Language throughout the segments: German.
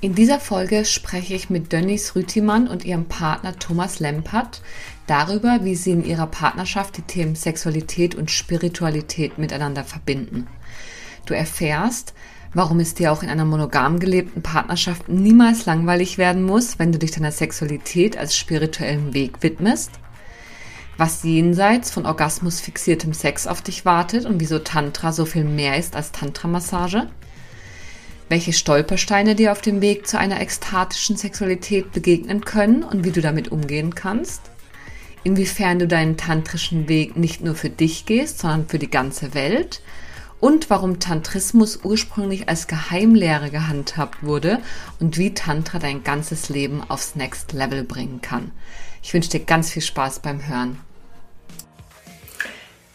In dieser Folge spreche ich mit Dönnis Rütimann und ihrem Partner Thomas Lempert darüber, wie sie in ihrer Partnerschaft die Themen Sexualität und Spiritualität miteinander verbinden. Du erfährst, warum es dir auch in einer monogam gelebten Partnerschaft niemals langweilig werden muss, wenn du dich deiner Sexualität als spirituellen Weg widmest, was jenseits von Orgasmus fixiertem Sex auf dich wartet und wieso Tantra so viel mehr ist als Tantra-Massage, welche Stolpersteine dir auf dem Weg zu einer ekstatischen Sexualität begegnen können und wie du damit umgehen kannst, inwiefern du deinen tantrischen Weg nicht nur für dich gehst, sondern für die ganze Welt und warum Tantrismus ursprünglich als Geheimlehre gehandhabt wurde und wie Tantra dein ganzes Leben aufs Next Level bringen kann. Ich wünsche dir ganz viel Spaß beim Hören.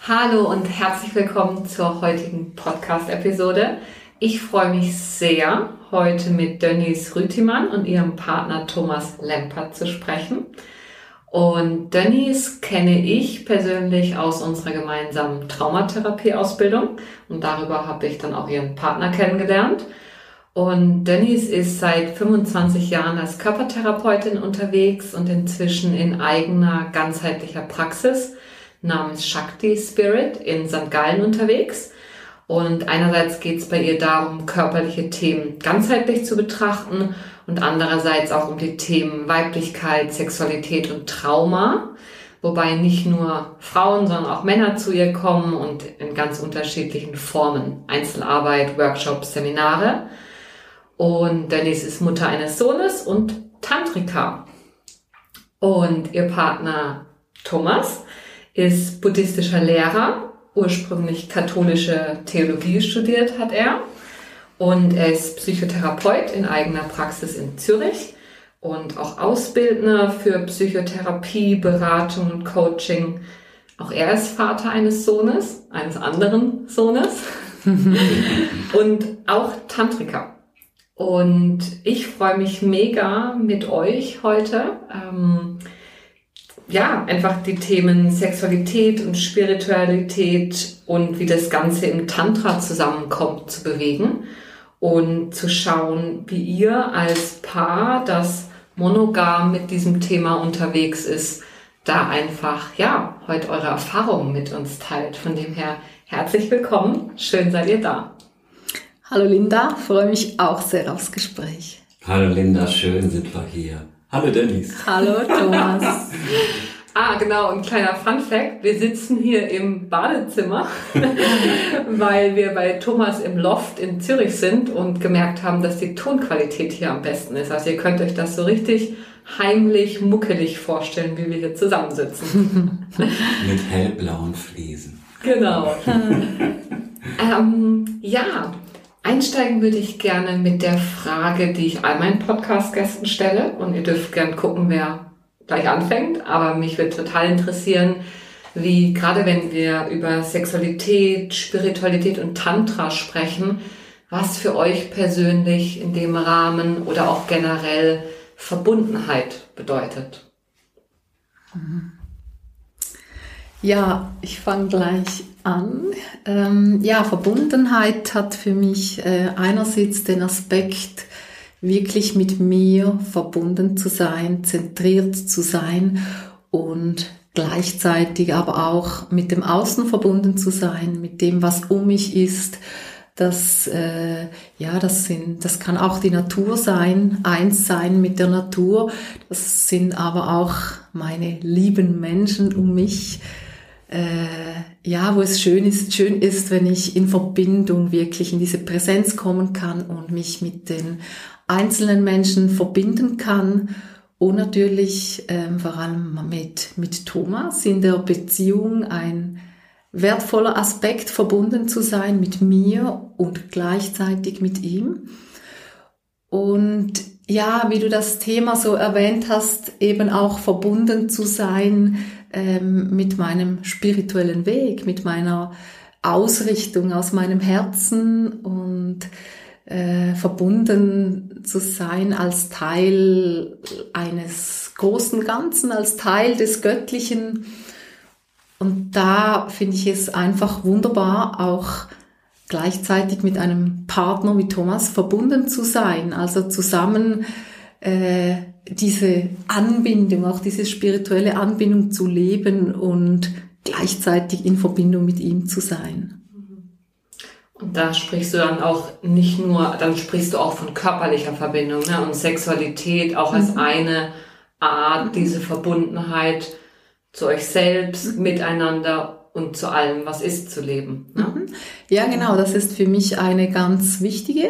Hallo und herzlich willkommen zur heutigen Podcast-Episode. Ich freue mich sehr, heute mit Denise Rütimann und ihrem Partner Thomas Lempert zu sprechen. Und Denise kenne ich persönlich aus unserer gemeinsamen Traumatherapie-Ausbildung und darüber habe ich dann auch ihren Partner kennengelernt. Und Denise ist seit 25 Jahren als Körpertherapeutin unterwegs und inzwischen in eigener ganzheitlicher Praxis namens Shakti Spirit in St. Gallen unterwegs. Und einerseits geht es bei ihr darum, körperliche Themen ganzheitlich zu betrachten und andererseits auch um die Themen Weiblichkeit, Sexualität und Trauma, wobei nicht nur Frauen, sondern auch Männer zu ihr kommen und in ganz unterschiedlichen Formen. Einzelarbeit, Workshops, Seminare. Und Denise ist Mutter eines Sohnes und Tantrika. Und ihr Partner Thomas ist buddhistischer Lehrer ursprünglich katholische Theologie studiert hat er und er ist Psychotherapeut in eigener Praxis in Zürich und auch Ausbildner für Psychotherapie, Beratung und Coaching. Auch er ist Vater eines Sohnes, eines anderen Sohnes und auch Tantriker. Und ich freue mich mega mit euch heute. Ähm, ja, einfach die Themen Sexualität und Spiritualität und wie das Ganze im Tantra zusammenkommt zu bewegen und zu schauen, wie ihr als Paar, das monogam mit diesem Thema unterwegs ist, da einfach, ja, heute eure Erfahrungen mit uns teilt. Von dem her herzlich willkommen. Schön seid ihr da. Hallo Linda, freue mich auch sehr aufs Gespräch. Hallo Linda, schön sind wir hier. Hallo Dennis. Hallo Thomas. ah, genau, ein kleiner Fun Fact. Wir sitzen hier im Badezimmer, weil wir bei Thomas im Loft in Zürich sind und gemerkt haben, dass die Tonqualität hier am besten ist. Also ihr könnt euch das so richtig heimlich, muckelig vorstellen, wie wir hier zusammensitzen. Mit hellblauen Fliesen. Genau. ähm, ja, Einsteigen würde ich gerne mit der Frage, die ich all meinen Podcast-Gästen stelle. Und ihr dürft gern gucken, wer gleich anfängt. Aber mich würde total interessieren, wie gerade wenn wir über Sexualität, Spiritualität und Tantra sprechen, was für euch persönlich in dem Rahmen oder auch generell Verbundenheit bedeutet. Mhm. Ja, ich fange gleich an. Ähm, ja, Verbundenheit hat für mich äh, einerseits den Aspekt, wirklich mit mir verbunden zu sein, zentriert zu sein und gleichzeitig aber auch mit dem Außen verbunden zu sein, mit dem, was um mich ist. Das, äh, ja, das sind, das kann auch die Natur sein, eins sein mit der Natur. Das sind aber auch meine lieben Menschen um mich äh, ja, wo es schön ist, schön ist, wenn ich in Verbindung wirklich in diese Präsenz kommen kann und mich mit den einzelnen Menschen verbinden kann und natürlich ähm, vor allem mit, mit Thomas in der Beziehung ein wertvoller Aspekt verbunden zu sein mit mir und gleichzeitig mit ihm. Und ja, wie du das Thema so erwähnt hast, eben auch verbunden zu sein ähm, mit meinem spirituellen Weg, mit meiner Ausrichtung aus meinem Herzen und äh, verbunden zu sein als Teil eines großen Ganzen, als Teil des Göttlichen. Und da finde ich es einfach wunderbar, auch gleichzeitig mit einem Partner wie Thomas verbunden zu sein, also zusammen äh, diese Anbindung, auch diese spirituelle Anbindung zu leben und gleichzeitig in Verbindung mit ihm zu sein. Und da sprichst du dann auch nicht nur, dann sprichst du auch von körperlicher Verbindung ne? und Sexualität auch als mhm. eine Art, diese Verbundenheit zu euch selbst, mhm. miteinander und zu allem, was ist, zu leben. Ne? Mhm. Ja, genau, das ist für mich eine ganz wichtige.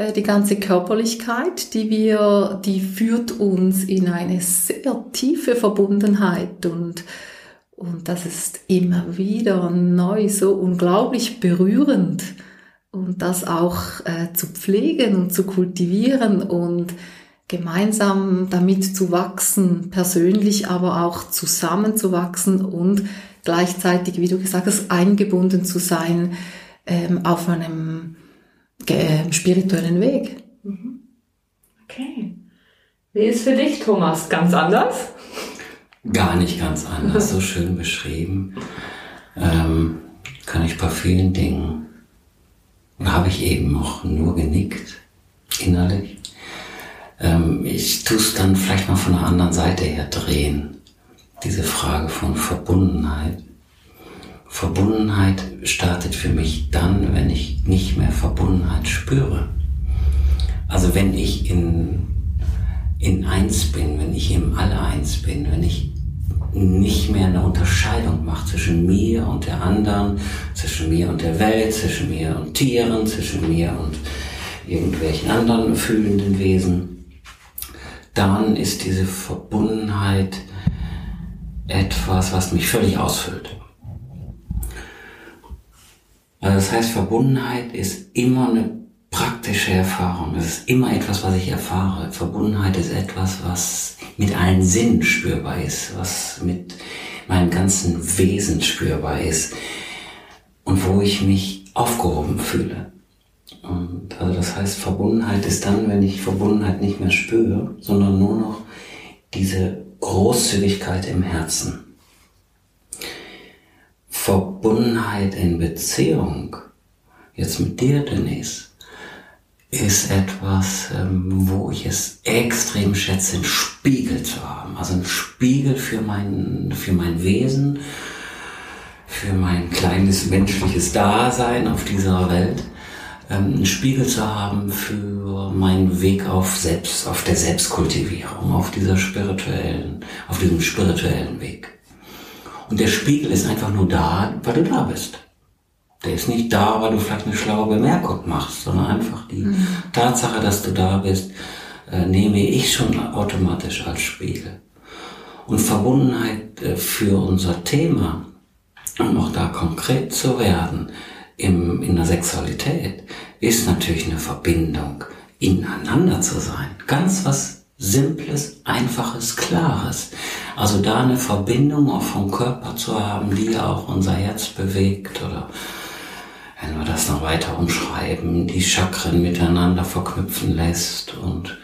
Äh, die ganze Körperlichkeit, die wir, die führt uns in eine sehr tiefe Verbundenheit und und das ist immer wieder neu so unglaublich berührend. Und das auch äh, zu pflegen und zu kultivieren und gemeinsam damit zu wachsen, persönlich, aber auch zusammenzuwachsen und gleichzeitig, wie du gesagt hast, eingebunden zu sein ähm, auf einem äh, spirituellen Weg. Mhm. Okay. Wie ist für dich, Thomas? Ganz anders? Gar nicht ganz anders, so schön beschrieben. Ähm, kann ich bei vielen Dingen. Und habe ich eben auch nur genickt, innerlich. Ähm, ich tue es dann vielleicht mal von einer anderen Seite her drehen diese Frage von Verbundenheit. Verbundenheit startet für mich dann, wenn ich nicht mehr Verbundenheit spüre. Also wenn ich in, in eins bin, wenn ich im Alle eins bin, wenn ich nicht mehr eine Unterscheidung mache zwischen mir und der anderen, zwischen mir und der Welt, zwischen mir und Tieren, zwischen mir und irgendwelchen anderen fühlenden Wesen, dann ist diese Verbundenheit etwas, was mich völlig ausfüllt. Also das heißt, Verbundenheit ist immer eine praktische Erfahrung. Es ist immer etwas, was ich erfahre. Verbundenheit ist etwas, was mit allen Sinnen spürbar ist, was mit meinem ganzen Wesen spürbar ist und wo ich mich aufgehoben fühle. Und also das heißt, Verbundenheit ist dann, wenn ich Verbundenheit nicht mehr spüre, sondern nur noch diese Großzügigkeit im Herzen. Verbundenheit in Beziehung, jetzt mit dir, Denise, ist etwas, ähm, wo ich es extrem schätze, einen Spiegel zu haben. Also einen Spiegel für mein, für mein Wesen, für mein kleines menschliches Dasein auf dieser Welt ähm, einen Spiegel zu haben für meinen Weg auf Selbst, auf der Selbstkultivierung, auf dieser spirituellen, auf diesem spirituellen Weg. Und der Spiegel ist einfach nur da, weil du da bist. Der ist nicht da, weil du vielleicht eine schlaue Bemerkung machst, sondern einfach die mhm. Tatsache, dass du da bist, äh, nehme ich schon automatisch als Spiegel. Und Verbundenheit äh, für unser Thema, um auch da konkret zu werden, im, in der Sexualität ist natürlich eine Verbindung, ineinander zu sein. Ganz was Simples, Einfaches, Klares. Also da eine Verbindung auch vom Körper zu haben, die ja auch unser Herz bewegt oder wenn wir das noch weiter umschreiben, die Chakren miteinander verknüpfen lässt und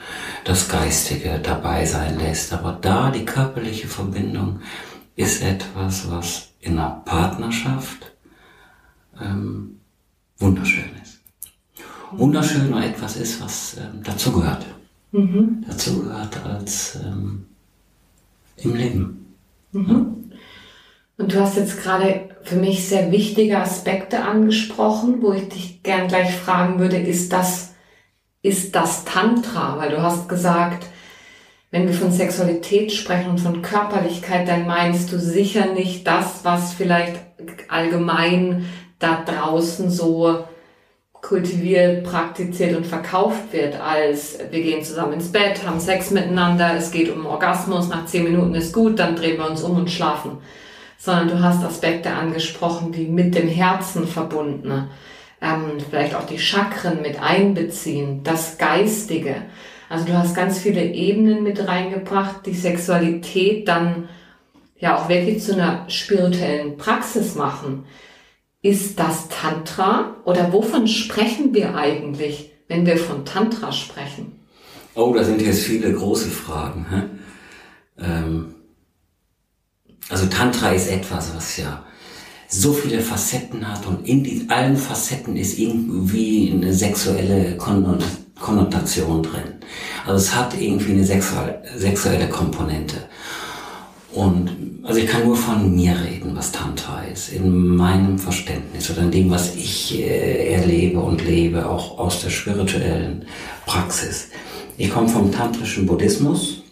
das Geistige dabei sein lässt. Aber da die körperliche Verbindung ist etwas, was in einer Partnerschaft ähm, wunderschön ist. Wunderschön nur etwas ist, was ähm, dazu gehört. Mhm. Dazu gehört als ähm, im Leben. Mhm. Und du hast jetzt gerade für mich sehr wichtige Aspekte angesprochen, wo ich dich gern gleich fragen würde, ist das, ist das Tantra? Weil du hast gesagt, wenn wir von Sexualität sprechen und von Körperlichkeit, dann meinst du sicher nicht das, was vielleicht allgemein da draußen so kultiviert, praktiziert und verkauft wird, als wir gehen zusammen ins Bett, haben Sex miteinander, es geht um Orgasmus, nach zehn Minuten ist gut, dann drehen wir uns um und schlafen. Sondern du hast Aspekte angesprochen, die mit dem Herzen verbunden, ähm, vielleicht auch die Chakren mit einbeziehen, das Geistige. Also du hast ganz viele Ebenen mit reingebracht, die Sexualität dann ja auch wirklich zu einer spirituellen Praxis machen. Ist das Tantra oder wovon sprechen wir eigentlich, wenn wir von Tantra sprechen? Oh, da sind jetzt viele große Fragen. Hä? Ähm, also Tantra ist etwas, was ja so viele Facetten hat und in die, allen Facetten ist irgendwie eine sexuelle Konnotation drin. Also es hat irgendwie eine sexuelle Komponente. Und also ich kann nur von mir reden, was Tantra ist, in meinem Verständnis oder in dem, was ich äh, erlebe und lebe, auch aus der spirituellen Praxis. Ich komme vom tantrischen Buddhismus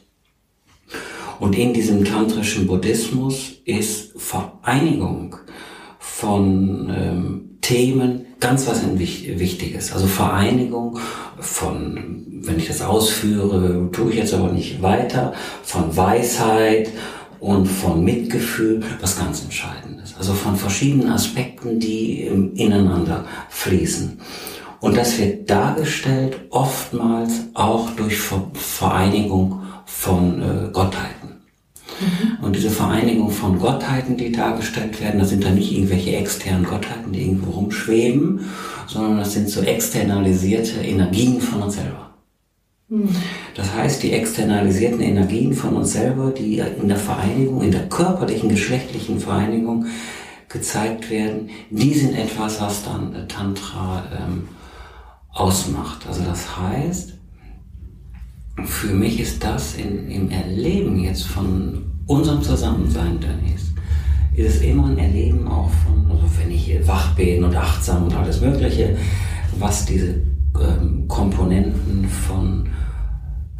und in diesem tantrischen Buddhismus ist Vereinigung von ähm, Themen ganz was Wichtiges. Also Vereinigung von, wenn ich das ausführe, tue ich jetzt aber nicht weiter, von Weisheit, und von Mitgefühl, was ganz Entscheidendes. Also von verschiedenen Aspekten, die ineinander fließen. Und das wird dargestellt oftmals auch durch Vereinigung von äh, Gottheiten. Mhm. Und diese Vereinigung von Gottheiten, die dargestellt werden, das sind dann nicht irgendwelche externen Gottheiten, die irgendwo rumschweben, sondern das sind so externalisierte Energien von uns selber. Das heißt, die externalisierten Energien von uns selber, die in der Vereinigung, in der körperlichen, geschlechtlichen Vereinigung gezeigt werden, die sind etwas, was dann Tantra ähm, ausmacht. Also das heißt, für mich ist das in, im Erleben jetzt von unserem Zusammensein, Denise, ist es immer ein Erleben auch von, also wenn ich wach bin und achtsam und alles Mögliche, was diese ähm, Komponenten von,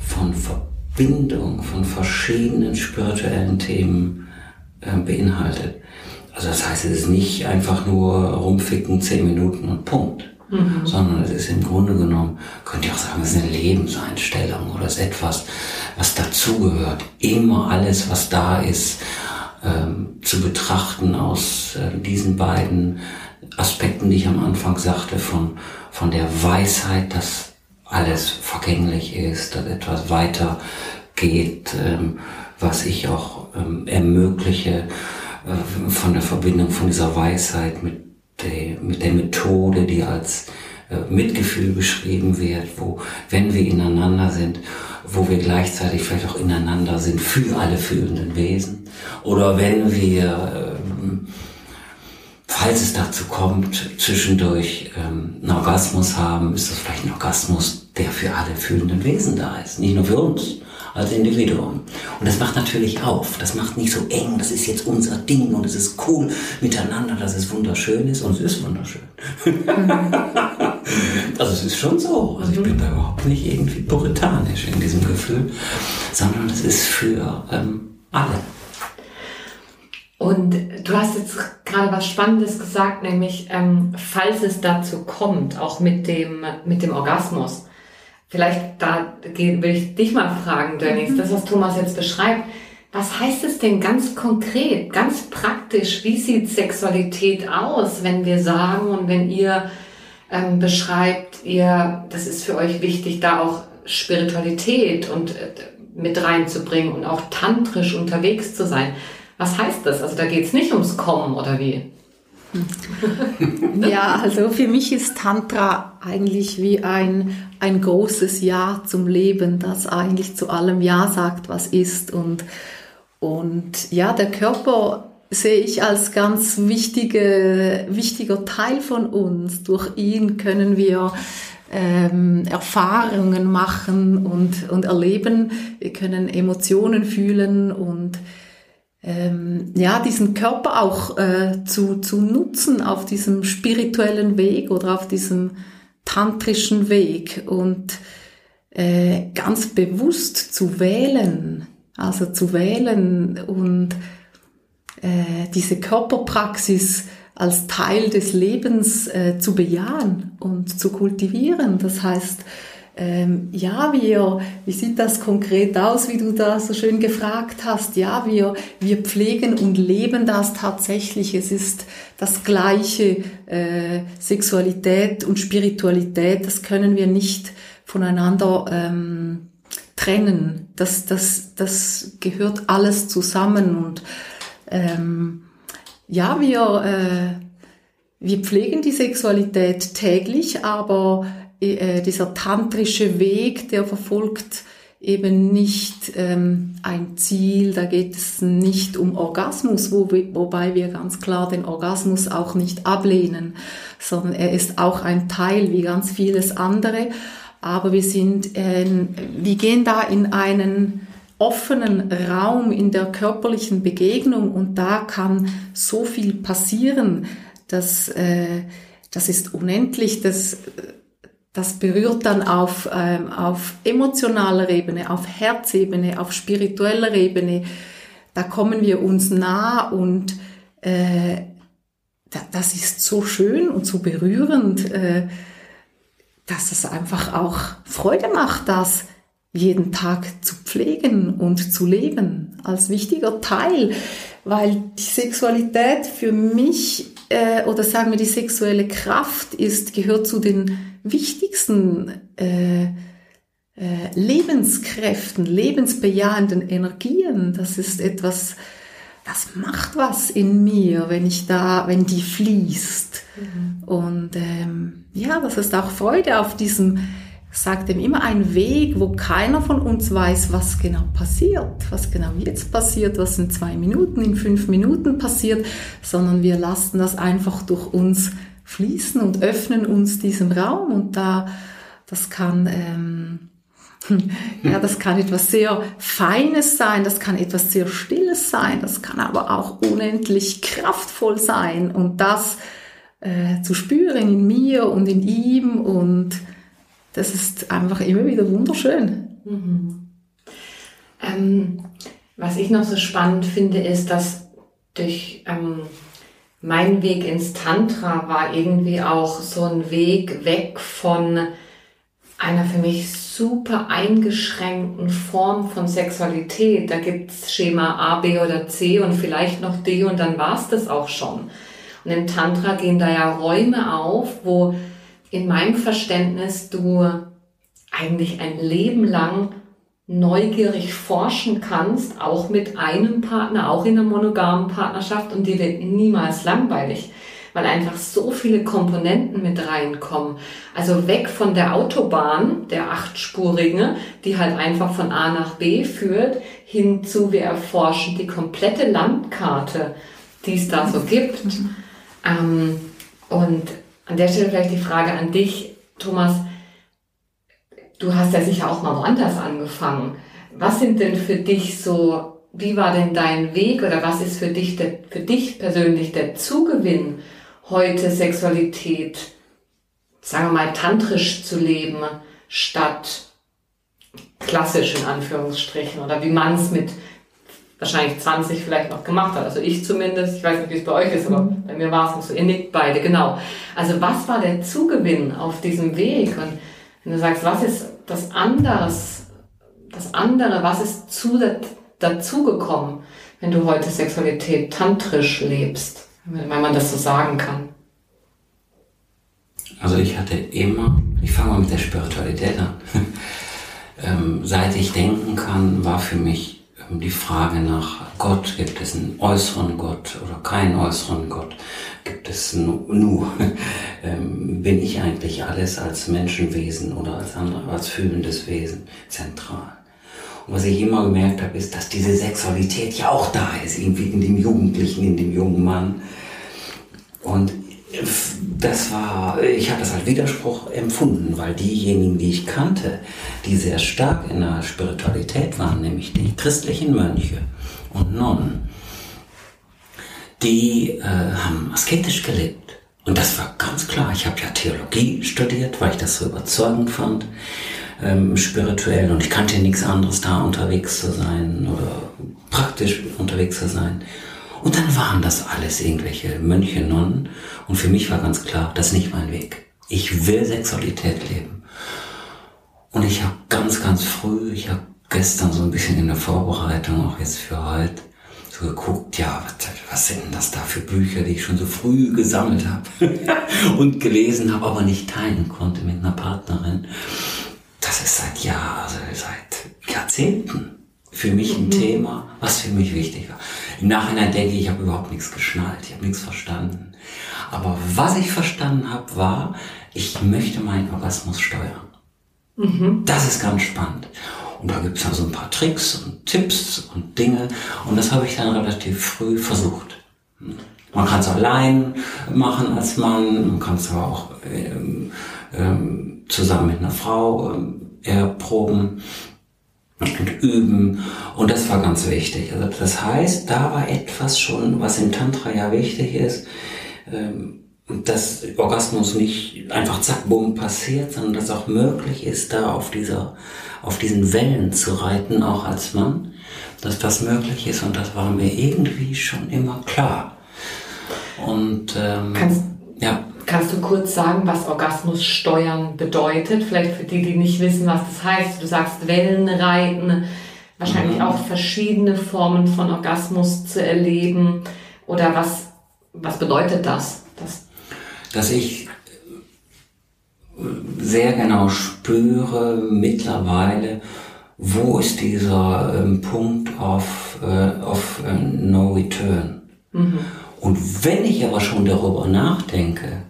von Verbindung, von verschiedenen spirituellen Themen äh, beinhaltet. Also das heißt, es ist nicht einfach nur rumficken, zehn Minuten und Punkt. Mhm. Sondern es ist im Grunde genommen, könnt ihr auch sagen, es ist eine Lebenseinstellung oder es ist etwas, was dazugehört. Immer alles, was da ist, ähm, zu betrachten aus äh, diesen beiden Aspekten, die ich am Anfang sagte, von, von der Weisheit, dass alles vergänglich ist, dass etwas weiter geht, ähm, was ich auch ähm, ermögliche, äh, von der Verbindung von dieser Weisheit mit der, mit der Methode, die als äh, Mitgefühl beschrieben wird, wo, wenn wir ineinander sind, wo wir gleichzeitig vielleicht auch ineinander sind für alle fühlenden Wesen, oder wenn wir äh, falls es dazu kommt, zwischendurch ähm, einen Orgasmus haben, ist das vielleicht ein Orgasmus, der für alle fühlenden Wesen da ist, nicht nur für uns als Individuum. Und das macht natürlich auf, das macht nicht so eng, das ist jetzt unser Ding und es ist cool miteinander, dass es wunderschön ist und es ist wunderschön. also es ist schon so, also ich bin da überhaupt nicht irgendwie puritanisch in diesem Gefühl, sondern es ist für ähm, alle. Und du hast jetzt gerade was Spannendes gesagt, nämlich ähm, falls es dazu kommt, auch mit dem, mit dem Orgasmus. Vielleicht da will ich dich mal fragen, Dennis, mhm. das, was Thomas jetzt beschreibt. Was heißt es denn ganz konkret, ganz praktisch? Wie sieht Sexualität aus, wenn wir sagen und wenn ihr ähm, beschreibt, ihr, das ist für euch wichtig, da auch Spiritualität und äh, mit reinzubringen und auch tantrisch unterwegs zu sein? Was heißt das? Also da geht es nicht ums Kommen oder wie? ja, also für mich ist Tantra eigentlich wie ein, ein großes Ja zum Leben, das eigentlich zu allem Ja sagt, was ist. Und, und ja, der Körper sehe ich als ganz wichtige, wichtiger Teil von uns. Durch ihn können wir ähm, Erfahrungen machen und, und erleben. Wir können Emotionen fühlen und ähm, ja, diesen Körper auch äh, zu, zu nutzen auf diesem spirituellen Weg oder auf diesem tantrischen Weg und äh, ganz bewusst zu wählen, also zu wählen und äh, diese Körperpraxis als Teil des Lebens äh, zu bejahen und zu kultivieren. Das heißt, ähm, ja, wir, wie sieht das konkret aus, wie du da so schön gefragt hast? Ja, wir, wir pflegen und leben das tatsächlich. Es ist das gleiche, äh, Sexualität und Spiritualität, das können wir nicht voneinander ähm, trennen. Das, das, das gehört alles zusammen und ähm, ja, wir, äh, wir pflegen die Sexualität täglich, aber äh, dieser tantrische Weg, der verfolgt eben nicht ähm, ein Ziel, da geht es nicht um Orgasmus, wo wir, wobei wir ganz klar den Orgasmus auch nicht ablehnen, sondern er ist auch ein Teil wie ganz vieles andere. Aber wir sind, äh, wir gehen da in einen offenen Raum in der körperlichen Begegnung und da kann so viel passieren, dass äh, das ist unendlich, das das berührt dann auf, ähm, auf emotionaler Ebene, auf Herzebene, auf spiritueller Ebene. Da kommen wir uns nah und äh, das ist so schön und so berührend, äh, dass es einfach auch Freude macht, das jeden Tag zu pflegen und zu leben als wichtiger Teil, weil die Sexualität für mich äh, oder sagen wir die sexuelle Kraft ist gehört zu den wichtigsten äh, äh, Lebenskräften, lebensbejahenden Energien. Das ist etwas, das macht was in mir, wenn ich da, wenn die fließt. Mhm. Und ähm, ja, das ist auch Freude auf diesem, sagt ihm immer ein Weg, wo keiner von uns weiß, was genau passiert, was genau jetzt passiert, was in zwei Minuten, in fünf Minuten passiert, sondern wir lassen das einfach durch uns fließen und öffnen uns diesem Raum und da, das kann, ähm, ja, das kann etwas sehr Feines sein, das kann etwas sehr Stilles sein, das kann aber auch unendlich kraftvoll sein und das äh, zu spüren in mir und in ihm und das ist einfach immer wieder wunderschön. Mhm. Ähm, was ich noch so spannend finde, ist, dass durch ähm, mein Weg ins Tantra war irgendwie auch so ein Weg weg von einer für mich super eingeschränkten Form von Sexualität. Da gibt's Schema A, B oder C und vielleicht noch D und dann war's das auch schon. Und im Tantra gehen da ja Räume auf, wo in meinem Verständnis du eigentlich ein Leben lang neugierig forschen kannst, auch mit einem Partner, auch in einer monogamen Partnerschaft und dir wird niemals langweilig, weil einfach so viele Komponenten mit reinkommen. Also weg von der Autobahn, der achtspurigen, die halt einfach von A nach B führt, hin zu wir erforschen die komplette Landkarte, die es da so gibt. Mhm. Ähm, und an der Stelle vielleicht die Frage an dich, Thomas, Du hast ja sicher auch mal woanders angefangen. Was sind denn für dich so, wie war denn dein Weg oder was ist für dich, der, für dich persönlich der Zugewinn, heute Sexualität, sagen wir mal, tantrisch zu leben, statt klassisch in Anführungsstrichen oder wie man es mit wahrscheinlich 20 vielleicht noch gemacht hat. Also ich zumindest, ich weiß nicht, wie es bei euch ist, aber mhm. bei mir war es nicht so. Ihr nickt beide, genau. Also was war der Zugewinn auf diesem Weg? Und wenn du sagst, was ist das anderes, das andere, was ist zu, dazugekommen, wenn du heute Sexualität tantrisch lebst, wenn man das so sagen kann? Also ich hatte immer, ich fange mal mit der Spiritualität an. ähm, seit ich denken kann, war für mich die Frage nach Gott, gibt es einen äußeren Gott oder keinen äußeren Gott? Gibt es nur, ähm, bin ich eigentlich alles als Menschenwesen oder als andere, als fühlendes Wesen zentral? Und was ich immer gemerkt habe, ist, dass diese Sexualität ja auch da ist, irgendwie in dem Jugendlichen, in dem jungen Mann. Und das war, ich habe das als Widerspruch empfunden, weil diejenigen, die ich kannte, die sehr stark in der Spiritualität waren, nämlich die christlichen Mönche und Nonnen, die äh, haben asketisch gelebt. Und das war ganz klar. Ich habe ja Theologie studiert, weil ich das so überzeugend fand, ähm, spirituell. Und ich kannte nichts anderes, da unterwegs zu sein oder praktisch unterwegs zu sein. Und dann waren das alles irgendwelche Mönche, Nonnen. Und für mich war ganz klar, das ist nicht mein Weg. Ich will Sexualität leben. Und ich habe ganz, ganz früh, ich habe gestern so ein bisschen in der Vorbereitung, auch jetzt für heute, so geguckt, ja, was, was sind denn das da für Bücher, die ich schon so früh gesammelt habe und gelesen habe, aber nicht teilen konnte mit einer Partnerin. das ist seit Jahren, also seit Jahrzehnten für mich ein mhm. Thema, was für mich wichtig war. Im Nachhinein denke ich, ich habe überhaupt nichts geschnallt, ich habe nichts verstanden. Aber was ich verstanden habe, war, ich möchte meinen Orgasmus steuern. Mhm. Das ist ganz spannend. Und da gibt es dann so ein paar Tricks und Tipps und Dinge. Und das habe ich dann relativ früh versucht. Man kann es allein machen als Mann, man kann es aber auch ähm, ähm, zusammen mit einer Frau ähm, erproben und üben. Und das war ganz wichtig. Also das heißt, da war etwas schon, was im Tantra ja wichtig ist, ähm, dass Orgasmus nicht einfach zack, bumm passiert, sondern dass auch möglich ist, da auf dieser, auf diesen Wellen zu reiten, auch als Mann, dass das möglich ist und das war mir irgendwie schon immer klar. Und ähm, kannst, ja. Kannst du kurz sagen, was Orgasmus steuern bedeutet? Vielleicht für die, die nicht wissen, was das heißt. Du sagst Wellenreiten, wahrscheinlich mhm. auch verschiedene Formen von Orgasmus zu erleben. Oder was, was bedeutet das? das dass ich sehr genau spüre mittlerweile, wo ist dieser ähm, Punkt auf, äh, auf äh, No Return. Mhm. Und wenn ich aber schon darüber nachdenke,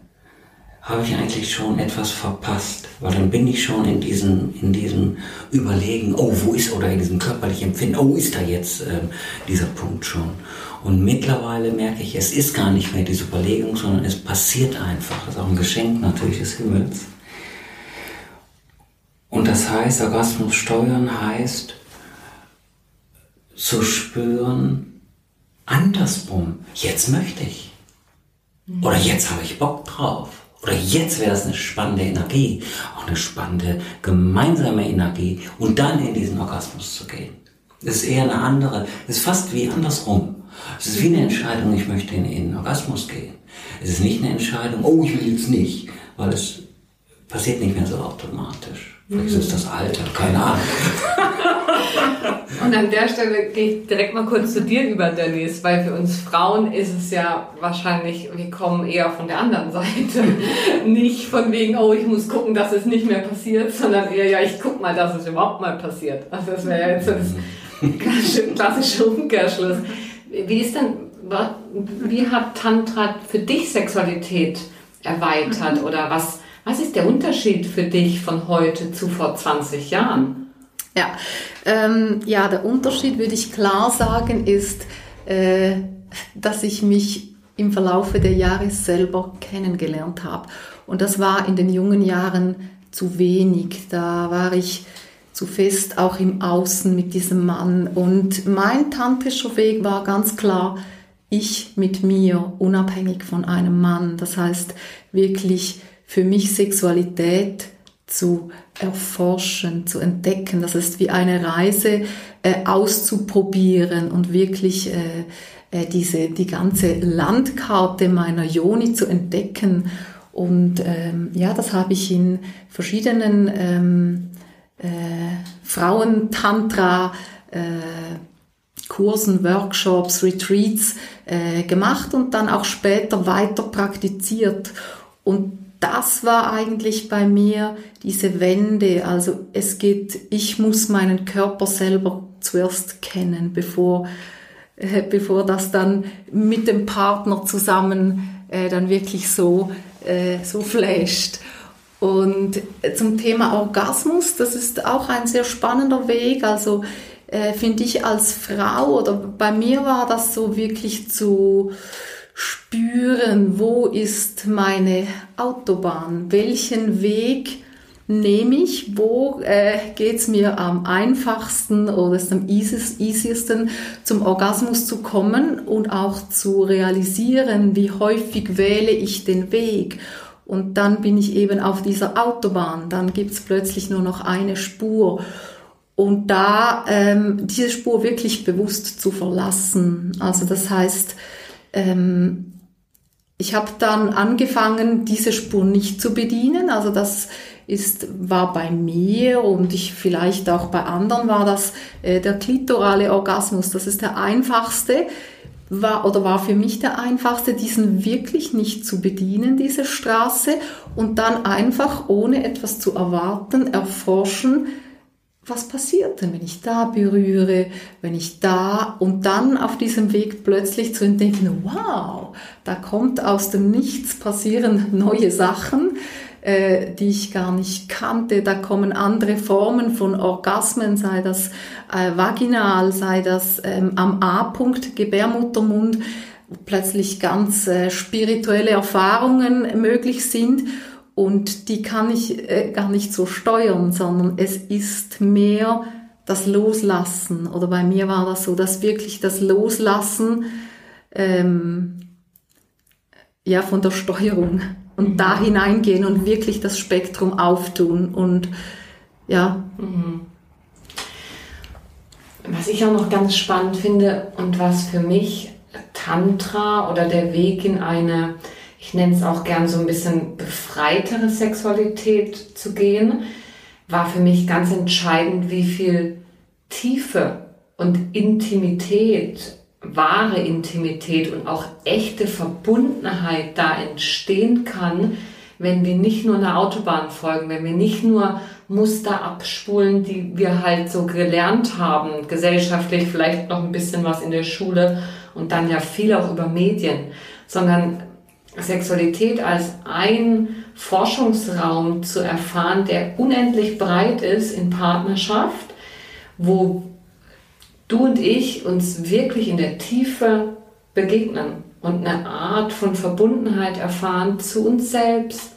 habe ich eigentlich schon etwas verpasst, weil dann bin ich schon in diesem, in diesem Überlegen, oh, wo ist, oder in diesem körperlichen Empfinden, oh, ist da jetzt äh, dieser Punkt schon. Und mittlerweile merke ich, es ist gar nicht mehr diese Überlegung, sondern es passiert einfach. Das ist auch ein Geschenk natürlich des Himmels. Und das heißt, Orgasmus steuern heißt, zu spüren, andersrum, jetzt möchte ich. Oder jetzt habe ich Bock drauf. Oder jetzt wäre es eine spannende Energie, auch eine spannende gemeinsame Energie und dann in diesen Orgasmus zu gehen. Das ist eher eine andere, das ist fast wie andersrum. Es ist wie eine Entscheidung, ich möchte in den Orgasmus gehen. Es ist nicht eine Entscheidung, oh, ich will jetzt nicht, weil es passiert nicht mehr so automatisch. Vielleicht ist das Alter, keine Ahnung. Und an der Stelle gehe ich direkt mal kurz zu dir über, Denise, weil für uns Frauen ist es ja wahrscheinlich, wir kommen eher von der anderen Seite. nicht von wegen, oh, ich muss gucken, dass es nicht mehr passiert, sondern eher, ja, ich guck mal, dass es überhaupt mal passiert. Also das wäre ja jetzt das klassische Umkehrschluss. Wie ist denn, wie hat Tantra für dich Sexualität erweitert mhm. oder was, was ist der Unterschied für dich von heute zu vor 20 Jahren? Ja, ähm, ja der Unterschied, würde ich klar sagen, ist, äh, dass ich mich im Verlaufe der Jahre selber kennengelernt habe. Und das war in den jungen Jahren zu wenig. Da war ich zu fest auch im Außen mit diesem Mann. Und mein tantrischer Weg war ganz klar, ich mit mir, unabhängig von einem Mann. Das heißt, wirklich für mich Sexualität zu erforschen, zu entdecken. Das ist wie eine Reise äh, auszuprobieren und wirklich äh, äh, diese, die ganze Landkarte meiner Joni zu entdecken. Und ähm, ja, das habe ich in verschiedenen ähm, äh, Frauentantra, äh, Kursen, Workshops, Retreats äh, gemacht und dann auch später weiter praktiziert. Und das war eigentlich bei mir diese Wende. Also es geht, ich muss meinen Körper selber zuerst kennen, bevor, äh, bevor das dann mit dem Partner zusammen äh, dann wirklich so, äh, so flasht. Und zum Thema Orgasmus, das ist auch ein sehr spannender Weg. Also äh, finde ich als Frau oder bei mir war das so wirklich zu spüren, wo ist meine Autobahn, welchen Weg nehme ich, wo äh, geht es mir am einfachsten oder ist am easiesten zum Orgasmus zu kommen und auch zu realisieren, wie häufig wähle ich den Weg. Und dann bin ich eben auf dieser Autobahn, dann gibt es plötzlich nur noch eine Spur. Und da ähm, diese Spur wirklich bewusst zu verlassen. Also das heißt, ähm, ich habe dann angefangen, diese Spur nicht zu bedienen. Also das ist, war bei mir und ich vielleicht auch bei anderen war das äh, der klitorale Orgasmus. Das ist der einfachste. war oder war für mich der einfachste, diesen wirklich nicht zu bedienen, diese Straße, und dann einfach ohne etwas zu erwarten, erforschen, was passiert denn, wenn ich da berühre, wenn ich da und dann auf diesem Weg plötzlich zu entdecken, wow, da kommt aus dem Nichts passieren neue Sachen, äh, die ich gar nicht kannte. Da kommen andere Formen von Orgasmen, sei das äh, vaginal, sei das ähm, am A-Punkt, Gebärmuttermund, plötzlich ganz äh, spirituelle Erfahrungen möglich sind. Und die kann ich äh, gar nicht so steuern, sondern es ist mehr das Loslassen. Oder bei mir war das so, dass wirklich das Loslassen ähm, ja von der Steuerung und mhm. da hineingehen und wirklich das Spektrum auftun und ja. Mhm. Was ich auch noch ganz spannend finde und was für mich Tantra oder der Weg in eine ich nenne es auch gern so ein bisschen befreitere Sexualität zu gehen, war für mich ganz entscheidend, wie viel Tiefe und Intimität, wahre Intimität und auch echte Verbundenheit da entstehen kann, wenn wir nicht nur einer Autobahn folgen, wenn wir nicht nur Muster abspulen, die wir halt so gelernt haben, gesellschaftlich vielleicht noch ein bisschen was in der Schule und dann ja viel auch über Medien, sondern Sexualität als ein Forschungsraum zu erfahren, der unendlich breit ist in Partnerschaft, wo du und ich uns wirklich in der Tiefe begegnen und eine Art von Verbundenheit erfahren zu uns selbst,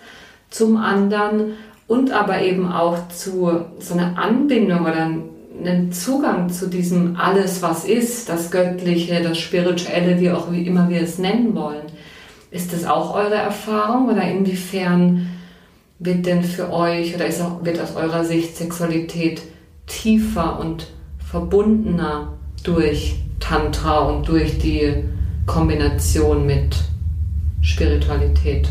zum anderen und aber eben auch zu so einer Anbindung oder einen Zugang zu diesem alles, was ist, das Göttliche, das Spirituelle, wie auch immer wir es nennen wollen. Ist das auch eure Erfahrung oder inwiefern wird denn für euch oder ist auch, wird aus eurer Sicht Sexualität tiefer und verbundener durch Tantra und durch die Kombination mit Spiritualität?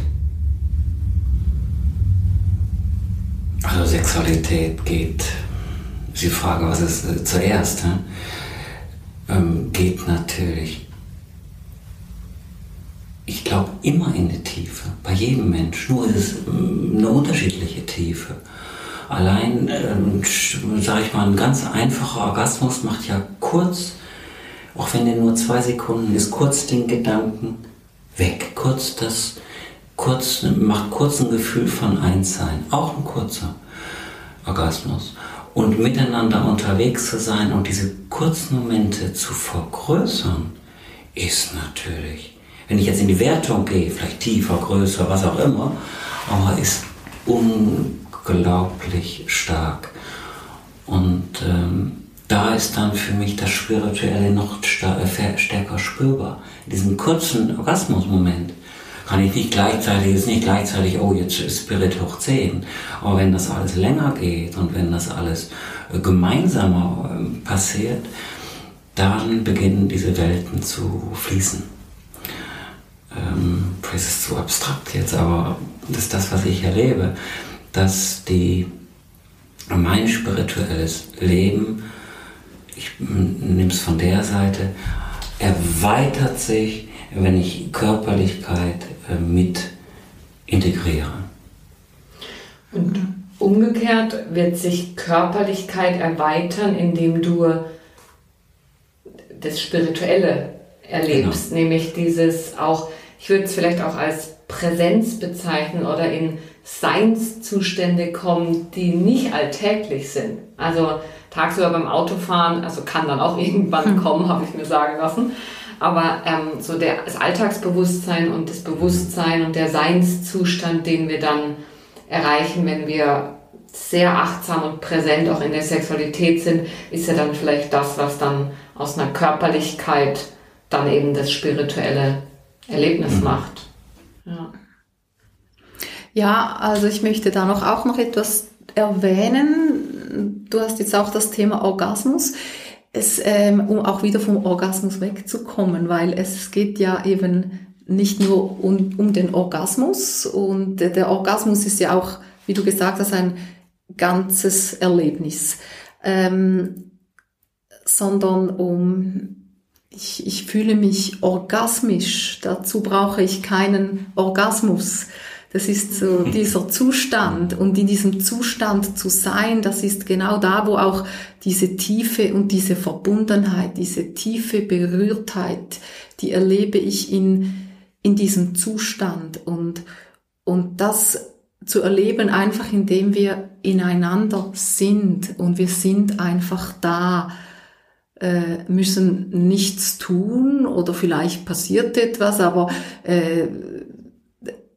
Also Sexualität geht, ist die Frage, was ist äh, zuerst, ähm, geht natürlich ich glaube, immer in die Tiefe, bei jedem Mensch. Nur ist es mm, eine unterschiedliche Tiefe. Allein, ähm, sage ich mal, ein ganz einfacher Orgasmus macht ja kurz, auch wenn der nur zwei Sekunden ist, kurz den Gedanken weg. Kurz das, kurz, macht kurz ein Gefühl von Einssein. Auch ein kurzer Orgasmus. Und miteinander unterwegs zu sein und diese kurzen Momente zu vergrößern, ist natürlich wenn ich jetzt in die Wertung gehe, vielleicht tiefer, größer, was auch immer, aber ist unglaublich stark. Und ähm, da ist dann für mich das Spirituelle noch äh, stärker spürbar. In diesem kurzen Orgasmusmoment kann ich nicht gleichzeitig, ist nicht gleichzeitig, oh, jetzt ist Spirit hoch 10. Aber wenn das alles länger geht und wenn das alles äh, gemeinsamer äh, passiert, dann beginnen diese Welten zu fließen ähm, das ist zu abstrakt jetzt, aber das ist das, was ich erlebe, dass die, mein spirituelles Leben, ich nehme es von der Seite, erweitert sich, wenn ich Körperlichkeit äh, mit integriere. Und umgekehrt wird sich Körperlichkeit erweitern, indem du das Spirituelle erlebst, genau. nämlich dieses auch ich würde es vielleicht auch als Präsenz bezeichnen oder in Seinszustände kommen, die nicht alltäglich sind. Also tagsüber beim Autofahren, also kann dann auch irgendwann hm. kommen, habe ich mir sagen lassen. Aber ähm, so der, das Alltagsbewusstsein und das Bewusstsein und der Seinszustand, den wir dann erreichen, wenn wir sehr achtsam und präsent auch in der Sexualität sind, ist ja dann vielleicht das, was dann aus einer Körperlichkeit dann eben das Spirituelle Erlebnis mhm. macht. Ja. ja, also ich möchte da noch auch noch etwas erwähnen. Du hast jetzt auch das Thema Orgasmus. Es, ähm, um auch wieder vom Orgasmus wegzukommen, weil es geht ja eben nicht nur um, um den Orgasmus und der Orgasmus ist ja auch, wie du gesagt hast, ein ganzes Erlebnis, ähm, sondern um ich, ich fühle mich orgasmisch. Dazu brauche ich keinen Orgasmus. Das ist so dieser Zustand. Und in diesem Zustand zu sein, das ist genau da, wo auch diese Tiefe und diese Verbundenheit, diese tiefe Berührtheit, die erlebe ich in, in diesem Zustand. Und, und das zu erleben, einfach indem wir ineinander sind und wir sind einfach da äh, müssen nichts tun oder vielleicht passiert etwas, aber äh,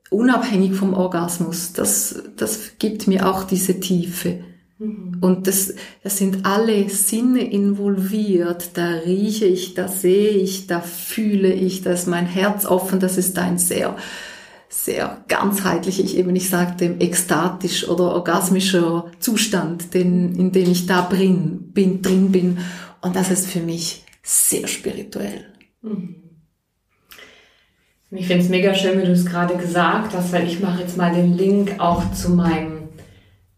unabhängig vom Orgasmus, das, das gibt mir auch diese Tiefe. Mhm. Und das, das sind alle Sinne involviert. Da rieche ich, da sehe ich, da fühle ich, da ist mein Herz offen. Das ist ein sehr, sehr ganzheitlicher, ich eben nicht sagte, ekstatisch oder orgasmischer Zustand, den, in dem ich da drin bin, drin bin. Und das ist für mich sehr spirituell. Mhm. Ich finde es mega schön, wie du es gerade gesagt hast, weil ich mache jetzt mal den Link auch zu meinem,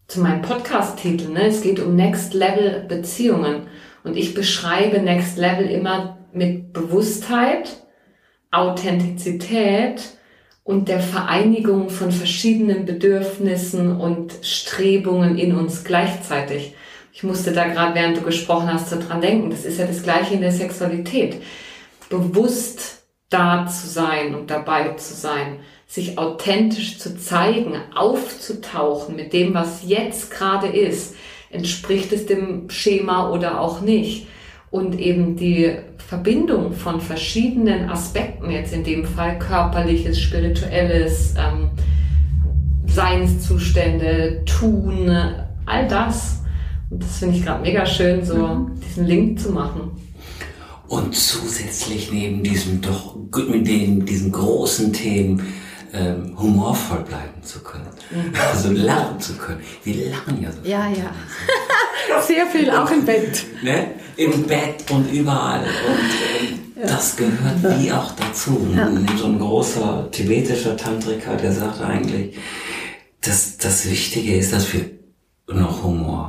zu meinem Podcast-Titel. Ne? Es geht um Next Level Beziehungen. Und ich beschreibe Next Level immer mit Bewusstheit, Authentizität und der Vereinigung von verschiedenen Bedürfnissen und Strebungen in uns gleichzeitig. Ich musste da gerade, während du gesprochen hast, so dran denken. Das ist ja das Gleiche in der Sexualität. Bewusst da zu sein und dabei zu sein, sich authentisch zu zeigen, aufzutauchen mit dem, was jetzt gerade ist. Entspricht es dem Schema oder auch nicht? Und eben die Verbindung von verschiedenen Aspekten, jetzt in dem Fall körperliches, spirituelles, ähm, Seinszustände, Tun, all das und das finde ich gerade mega schön, so mhm. diesen Link zu machen. Und zusätzlich neben diesem doch mit den, diesen großen Themen ähm, humorvoll bleiben zu können. Mhm. Also lachen zu können. Wir lachen ja so. Ja, ja. Sehr viel, auch im Bett. Ne? Im Bett und überall. Und ähm, ja. das gehört wie auch dazu. Ja. So ein großer tibetischer Tantriker, der sagt eigentlich, dass das Wichtige ist, dass wir noch Humor haben.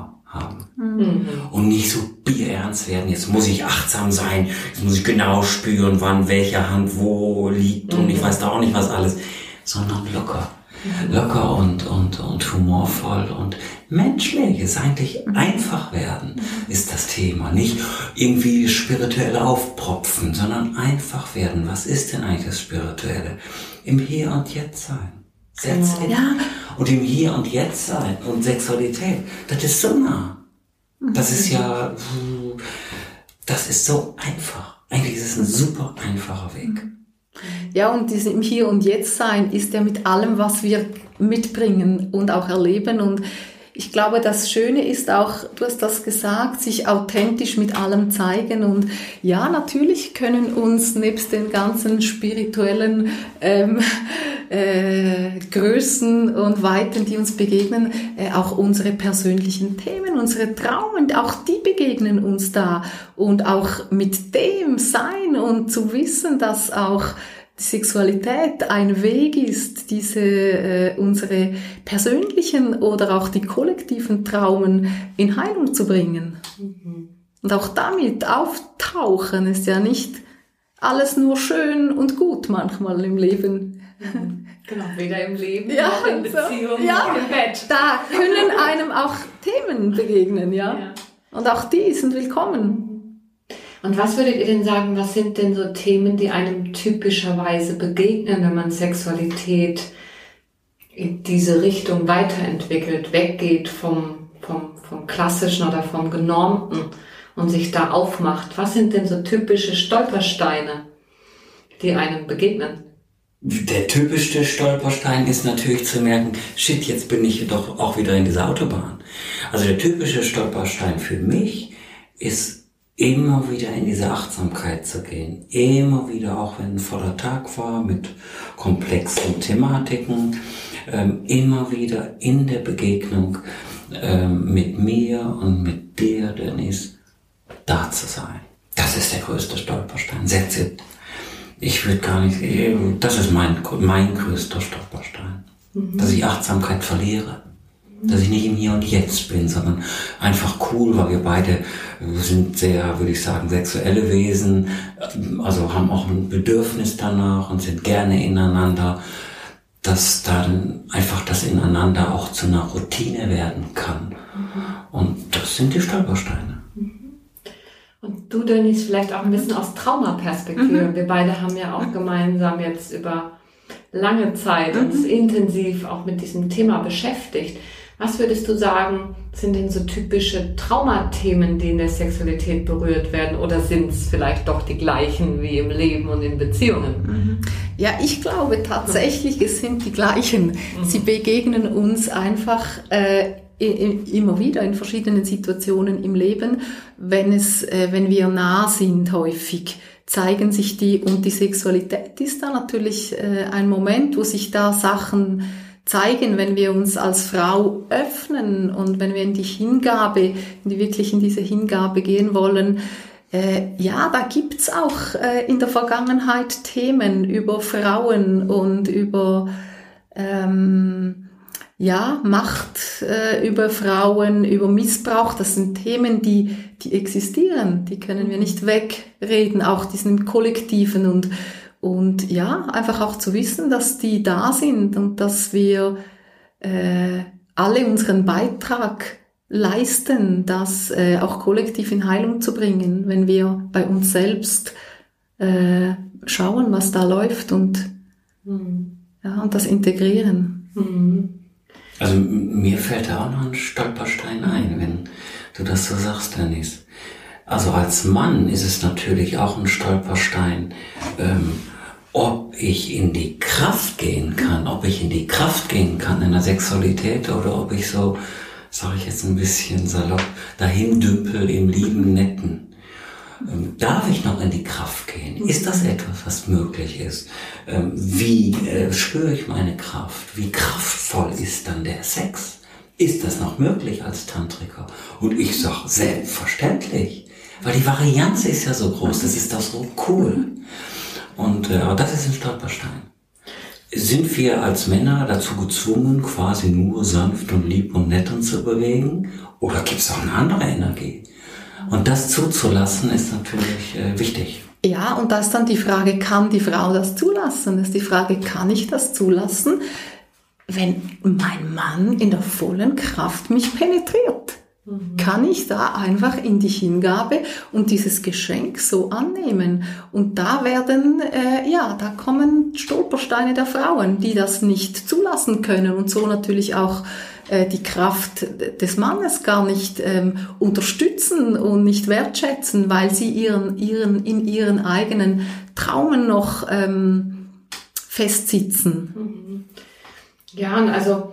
Mhm. Und nicht so bierernst werden. Jetzt muss ich achtsam sein. Jetzt muss ich genau spüren, wann welche Hand wo liegt. Mhm. Und ich mhm. weiß da auch nicht was alles. Sondern locker. Mhm. Locker und, und, und humorvoll und menschlich ist eigentlich mhm. einfach werden, ist das Thema. Nicht irgendwie spirituell aufpropfen, sondern einfach werden. Was ist denn eigentlich das Spirituelle? Im Hier und Jetzt sein. That's it. Ja. Und im Hier und Jetzt sein und Sexualität, das ist so nah. Das ist ja, das ist so einfach. Eigentlich ist es ein super einfacher Weg. Ja, und diesem Hier und Jetzt sein ist ja mit allem, was wir mitbringen und auch erleben. Und ich glaube, das Schöne ist auch, du hast das gesagt, sich authentisch mit allem zeigen. Und ja, natürlich können uns nebst den ganzen spirituellen ähm, äh, Größen und Weiten, die uns begegnen, äh, auch unsere persönlichen Themen, unsere Traumen, auch die begegnen uns da. Und auch mit dem sein und zu wissen, dass auch Sexualität ein Weg ist, diese äh, unsere persönlichen oder auch die kollektiven Traumen in Heilung zu bringen. Mhm. Und auch damit auftauchen ist ja nicht alles nur schön und gut manchmal im Leben. Mhm. Genau, weder im Leben ja, noch in Beziehung so, ja, noch im Bett. Da können einem auch Themen begegnen, ja. ja. Und auch die sind willkommen. Und was würdet ihr denn sagen, was sind denn so Themen, die einem typischerweise begegnen, wenn man Sexualität in diese Richtung weiterentwickelt, weggeht vom, vom, vom klassischen oder vom genormten und sich da aufmacht? Was sind denn so typische Stolpersteine, die einem begegnen? Der typischste Stolperstein ist natürlich zu merken, shit, jetzt bin ich doch auch wieder in dieser Autobahn. Also der typische Stolperstein für mich ist immer wieder in diese Achtsamkeit zu gehen. Immer wieder, auch wenn ein voller Tag war mit komplexen Thematiken, ähm, immer wieder in der Begegnung ähm, mit mir und mit dir, Dennis, da zu sein. Das ist der größte Stolperstein. That's it. Ich würde gar nicht, das ist mein, mein größter Stolperstein, mhm. dass ich Achtsamkeit verliere. Dass ich nicht im Hier und Jetzt bin, sondern einfach cool, weil wir beide sind sehr, würde ich sagen, sexuelle Wesen, also haben auch ein Bedürfnis danach und sind gerne ineinander, dass dann einfach das ineinander auch zu einer Routine werden kann. Mhm. Und das sind die Stolpersteine. Mhm. Und du, Dennis, vielleicht auch ein bisschen aus Traumaperspektive. Mhm. Wir beide haben ja auch gemeinsam jetzt über lange Zeit uns mhm. intensiv auch mit diesem Thema beschäftigt. Was würdest du sagen, sind denn so typische Traumathemen, die in der Sexualität berührt werden? Oder sind es vielleicht doch die gleichen wie im Leben und in Beziehungen? Mhm. Ja, ich glaube tatsächlich, es sind die gleichen. Mhm. Sie begegnen uns einfach äh, immer wieder in verschiedenen Situationen im Leben, wenn es, äh, wenn wir nah sind häufig zeigen sich die und die Sexualität ist da natürlich äh, ein Moment, wo sich da Sachen zeigen, wenn wir uns als Frau öffnen und wenn wir in die Hingabe, in die wirklich in diese Hingabe gehen wollen. Äh, ja, da gibt's auch äh, in der Vergangenheit Themen über Frauen und über ähm, ja, Macht äh, über Frauen, über Missbrauch, das sind Themen, die, die existieren, die können wir nicht wegreden, auch diesen Kollektiven und, und ja, einfach auch zu wissen, dass die da sind und dass wir äh, alle unseren Beitrag leisten, das äh, auch kollektiv in Heilung zu bringen, wenn wir bei uns selbst äh, schauen, was da läuft und, mhm. ja, und das integrieren. Mhm. Also mir fällt da auch noch ein Stolperstein ein, wenn du das so sagst, Dennis. Also als Mann ist es natürlich auch ein Stolperstein, ähm, ob ich in die Kraft gehen kann, ob ich in die Kraft gehen kann in der Sexualität oder ob ich so, sage ich jetzt ein bisschen salopp, dahin dümpel im lieben Netten. Ähm, darf ich noch in die Kraft gehen? Ist das etwas, was möglich ist? Ähm, wie äh, spüre ich meine Kraft? Wie kraftvoll ist dann der Sex? Ist das noch möglich als Tantriker? Und ich sage, selbstverständlich. Weil die Varianz ist ja so groß, das ist doch so cool. Und äh, das ist ein Stolperstein. Sind wir als Männer dazu gezwungen, quasi nur sanft und lieb und nett uns zu bewegen? Oder gibt es auch eine andere Energie? Und das zuzulassen ist natürlich äh, wichtig. Ja, und da ist dann die Frage, kann die Frau das zulassen? Das ist die Frage, kann ich das zulassen, wenn mein Mann in der vollen Kraft mich penetriert? Mhm. Kann ich da einfach in die Hingabe und dieses Geschenk so annehmen? Und da werden, äh, ja, da kommen Stolpersteine der Frauen, die das nicht zulassen können und so natürlich auch äh, die Kraft des Mannes gar nicht ähm, unterstützen und nicht wertschätzen, weil sie ihren, ihren, in ihren eigenen Traumen noch ähm, festsitzen. Mhm. Ja, und also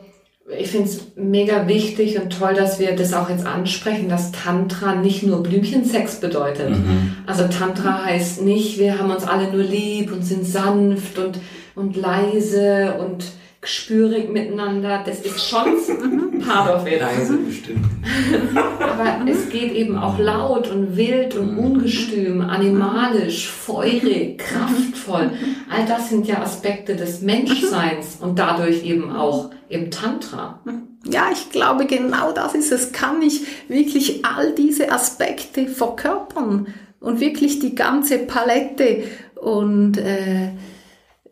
ich finde es mega wichtig und toll, dass wir das auch jetzt ansprechen, dass Tantra nicht nur Blümchensex bedeutet. Mhm. Also Tantra heißt nicht, wir haben uns alle nur lieb und sind sanft und, und leise und gespürig miteinander. Das ist schon part of it. Leise bestimmt. Aber es geht eben auch laut und wild und mhm. ungestüm, animalisch, feurig, kraftvoll. All das sind ja Aspekte des Menschseins und dadurch eben auch im Tantra. Ja, ich glaube, genau das ist es. Kann ich wirklich all diese Aspekte verkörpern und wirklich die ganze Palette und äh,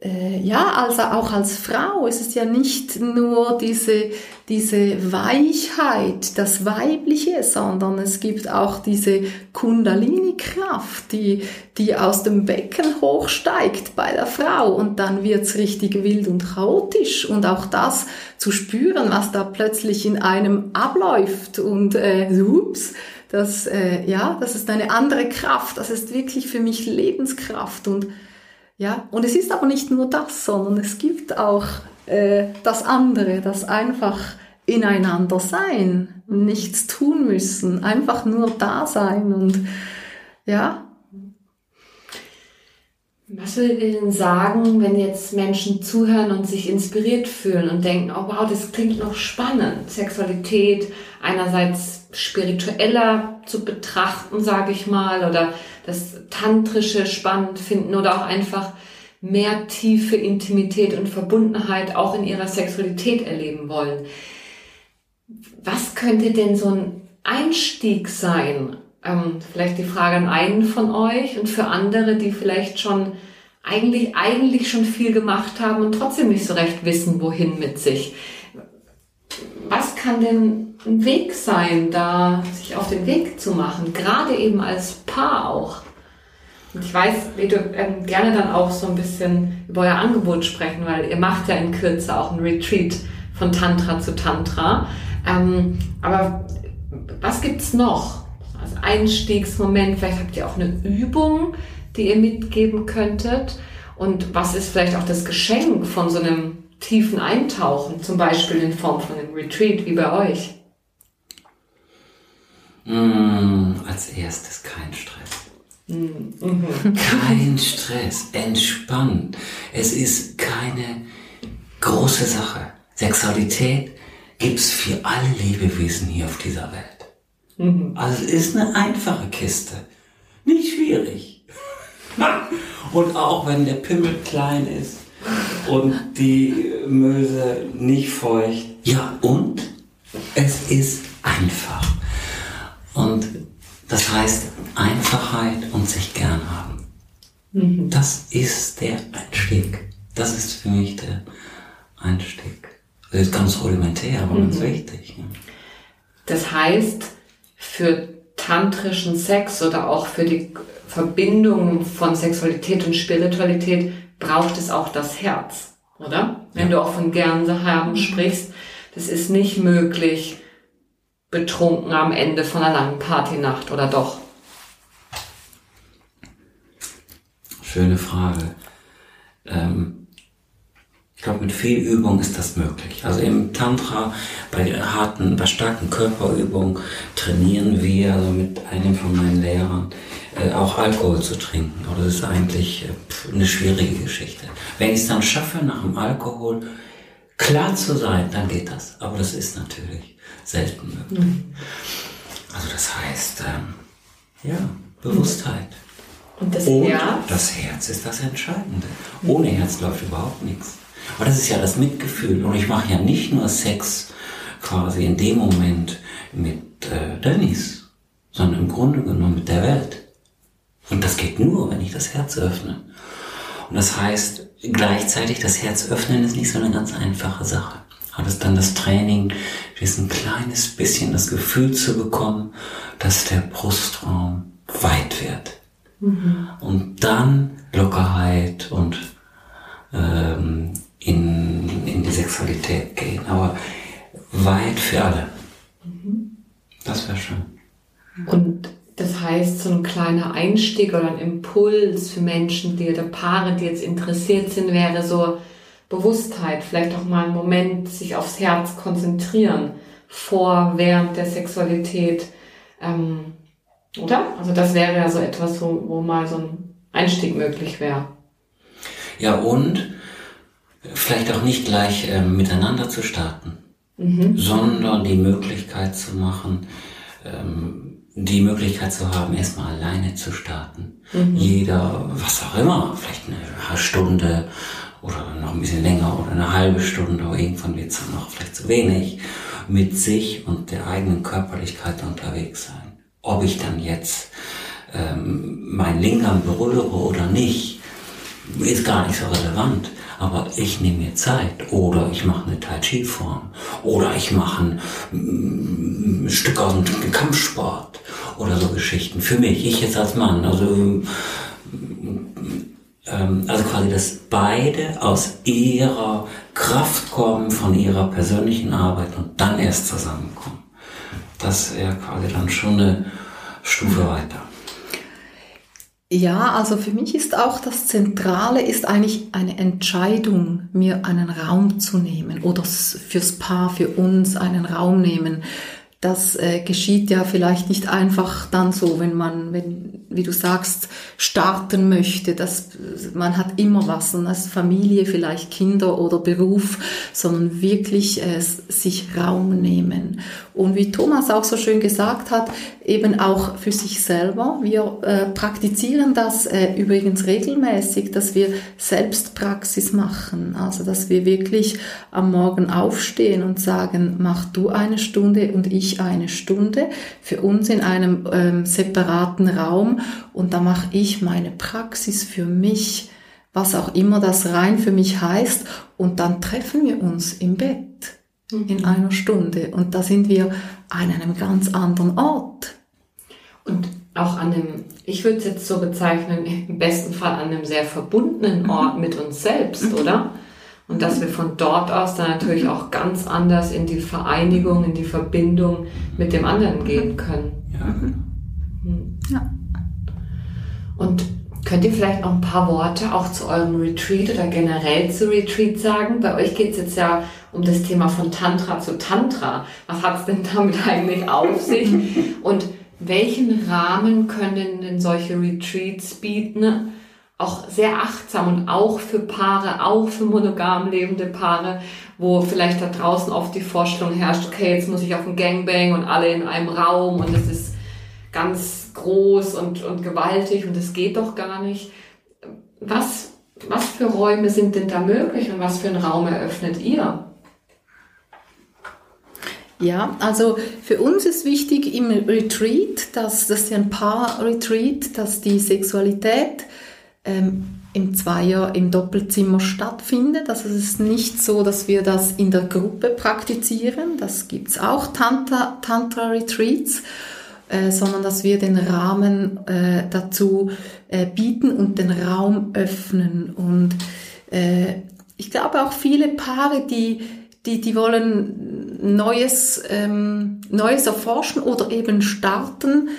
ja, also auch als Frau ist es ja nicht nur diese, diese Weichheit, das Weibliche, sondern es gibt auch diese Kundalini-Kraft, die, die aus dem Becken hochsteigt bei der Frau. Und dann wird's richtig wild und chaotisch. Und auch das zu spüren, was da plötzlich in einem abläuft. Und äh, ups, das, äh, ja, das ist eine andere Kraft, das ist wirklich für mich Lebenskraft. Und ja, und es ist aber nicht nur das, sondern es gibt auch äh, das andere, das einfach ineinander sein, nichts tun müssen, einfach nur da sein und ja. Was würdet ihr denn sagen, wenn jetzt Menschen zuhören und sich inspiriert fühlen und denken, oh wow, das klingt noch spannend, Sexualität einerseits spiritueller zu betrachten, sage ich mal, oder das Tantrische spannend finden oder auch einfach mehr tiefe Intimität und Verbundenheit auch in ihrer Sexualität erleben wollen. was könnte denn so ein Einstieg sein? Ähm, vielleicht die Frage an einen von euch und für andere, die vielleicht schon eigentlich, eigentlich schon viel gemacht haben und trotzdem nicht so recht wissen, wohin mit sich. Was kann denn ein Weg sein, da sich auf den Weg zu machen, gerade eben als Paar auch? Und ich weiß, wie du ähm, gerne dann auch so ein bisschen über euer Angebot sprechen, weil ihr macht ja in Kürze auch ein Retreat von Tantra zu Tantra. Ähm, aber was gibt's noch? Einstiegsmoment, vielleicht habt ihr auch eine Übung, die ihr mitgeben könntet. Und was ist vielleicht auch das Geschenk von so einem tiefen Eintauchen, zum Beispiel in Form von einem Retreat wie bei euch? Mm, als erstes kein Stress. Mhm. Kein Stress, entspannt. Es ist keine große Sache. Sexualität gibt's für alle Lebewesen hier auf dieser Welt. Mhm. Also es ist eine einfache Kiste. Nicht schwierig. und auch wenn der Pimmel klein ist und die Möse nicht feucht. Ja, und es ist einfach. Und das heißt Einfachheit und sich gern haben. Mhm. Das ist der Einstieg. Das ist für mich der Einstieg. Das ist ganz rudimentär, aber mhm. ganz wichtig. Das heißt, für tantrischen Sex oder auch für die Verbindung von Sexualität und Spiritualität braucht es auch das Herz, oder? Wenn du auch von gern haben sprichst, das ist nicht möglich betrunken am Ende von einer langen Partynacht, oder doch? Schöne Frage. Ähm, ich glaube, mit viel Übung ist das möglich. Also im Tantra, bei harten, bei starken Körperübungen trainieren wir, also mit einem von meinen Lehrern, äh, auch Alkohol zu trinken. Aber das ist eigentlich äh, eine schwierige Geschichte. Wenn ich es dann schaffe, nach dem Alkohol klar zu sein, dann geht das. Aber das ist natürlich selten möglich. Mhm. Also das heißt, ähm, ja, Bewusstheit. Und das Und Herz? Das Herz ist das Entscheidende. Ohne Herz läuft überhaupt nichts. Aber das ist ja das Mitgefühl. Und ich mache ja nicht nur Sex quasi in dem Moment mit äh, Dennis, sondern im Grunde genommen mit der Welt. Und das geht nur, wenn ich das Herz öffne. Und das heißt, gleichzeitig das Herz öffnen ist nicht so eine ganz einfache Sache. Aber das ist dann das Training, ist ein kleines bisschen das Gefühl zu bekommen, dass der Brustraum weit wird. Mhm. Und dann Lockerheit und ähm, in, in die Sexualität gehen. Aber weit für alle. Mhm. Das wäre schön. Und das heißt, so ein kleiner Einstieg oder ein Impuls für Menschen, die oder Paare, die jetzt interessiert sind, wäre so Bewusstheit, vielleicht auch mal einen Moment sich aufs Herz konzentrieren, vor, während der Sexualität. Ähm, oder? Also das wäre ja so etwas, wo, wo mal so ein Einstieg möglich wäre. Ja, und vielleicht auch nicht gleich äh, miteinander zu starten, mhm. sondern die Möglichkeit zu machen, ähm, die Möglichkeit zu haben, erstmal alleine zu starten. Mhm. Jeder, was auch immer, vielleicht eine Stunde oder noch ein bisschen länger oder eine halbe Stunde, aber irgendwann wird es dann noch vielleicht zu wenig, mit sich und der eigenen Körperlichkeit unterwegs sein. Ob ich dann jetzt ähm, mein Lingam berühre oder nicht, ist gar nicht so relevant aber ich nehme mir Zeit oder ich mache eine Tai Chi Form oder ich mache ein, mm, ein Stück aus dem Kampfsport oder so Geschichten für mich, ich jetzt als Mann, also ähm, also quasi, dass beide aus ihrer Kraft kommen, von ihrer persönlichen Arbeit und dann erst zusammenkommen. Das wäre quasi dann schon eine Stufe weiter. Ja, also für mich ist auch das Zentrale ist eigentlich eine Entscheidung, mir einen Raum zu nehmen oder fürs Paar, für uns einen Raum nehmen. Das äh, geschieht ja vielleicht nicht einfach dann so, wenn man, wenn, wie du sagst, starten möchte. Das, man hat immer was, und als Familie, vielleicht Kinder oder Beruf, sondern wirklich äh, sich Raum nehmen. Und wie Thomas auch so schön gesagt hat, eben auch für sich selber. Wir äh, praktizieren das äh, übrigens regelmäßig, dass wir Selbstpraxis machen. Also, dass wir wirklich am Morgen aufstehen und sagen, mach du eine Stunde und ich ich eine Stunde für uns in einem ähm, separaten Raum und da mache ich meine Praxis für mich, was auch immer das rein für mich heißt und dann treffen wir uns im Bett mhm. in einer Stunde und da sind wir an einem ganz anderen Ort. Und auch an einem, ich würde es jetzt so bezeichnen, im besten Fall an einem sehr verbundenen Ort mhm. mit uns selbst, oder? Und dass wir von dort aus dann natürlich auch ganz anders in die Vereinigung, in die Verbindung mit dem anderen gehen können. Ja. Hm. ja. Und könnt ihr vielleicht noch ein paar Worte auch zu eurem Retreat oder generell zu Retreat sagen? Bei euch geht es jetzt ja um das Thema von Tantra zu Tantra. Was hat es denn damit eigentlich auf sich? Und welchen Rahmen können denn solche Retreats bieten? Auch sehr achtsam und auch für Paare, auch für monogam lebende Paare, wo vielleicht da draußen oft die Vorstellung herrscht, okay, jetzt muss ich auf ein Gangbang und alle in einem Raum und es ist ganz groß und, und gewaltig und es geht doch gar nicht. Was, was für Räume sind denn da möglich und was für einen Raum eröffnet ihr? Ja, also für uns ist wichtig im Retreat, dass das ist ja ein Paar-Retreat, dass die Sexualität ähm, im Zweier im Doppelzimmer stattfindet. Also es ist nicht so, dass wir das in der Gruppe praktizieren. Das gibt's auch Tantra, Tantra Retreats. Äh, sondern dass wir den Rahmen äh, dazu äh, bieten und den Raum öffnen. Und äh, ich glaube auch viele Paare, die, die, die wollen Neues, ähm, Neues erforschen oder eben starten,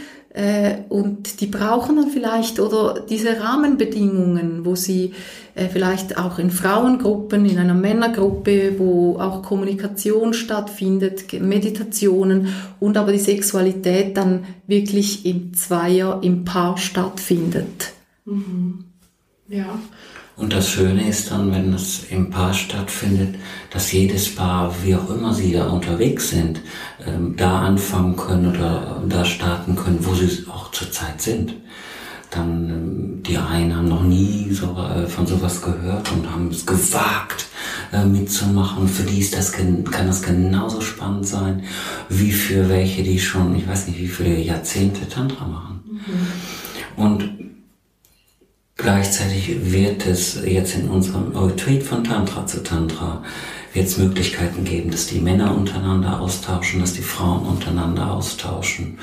und die brauchen dann vielleicht oder diese Rahmenbedingungen, wo sie äh, vielleicht auch in Frauengruppen, in einer Männergruppe, wo auch Kommunikation stattfindet, Meditationen und aber die Sexualität dann wirklich im Zweier, im Paar stattfindet. Mhm. Ja. Und das Schöne ist dann, wenn das im Paar stattfindet, dass jedes Paar, wie auch immer sie da unterwegs sind, ähm, da anfangen können oder da starten können, wo sie auch zurzeit sind. Dann ähm, die einen haben noch nie so, äh, von sowas gehört und haben es gewagt äh, mitzumachen. Für die ist das kann das genauso spannend sein wie für welche, die schon, ich weiß nicht, wie viele Jahrzehnte Tantra machen. Mhm. Und Gleichzeitig wird es jetzt in unserem Retreat von Tantra zu Tantra wird es Möglichkeiten geben, dass die Männer untereinander austauschen, dass die Frauen untereinander austauschen.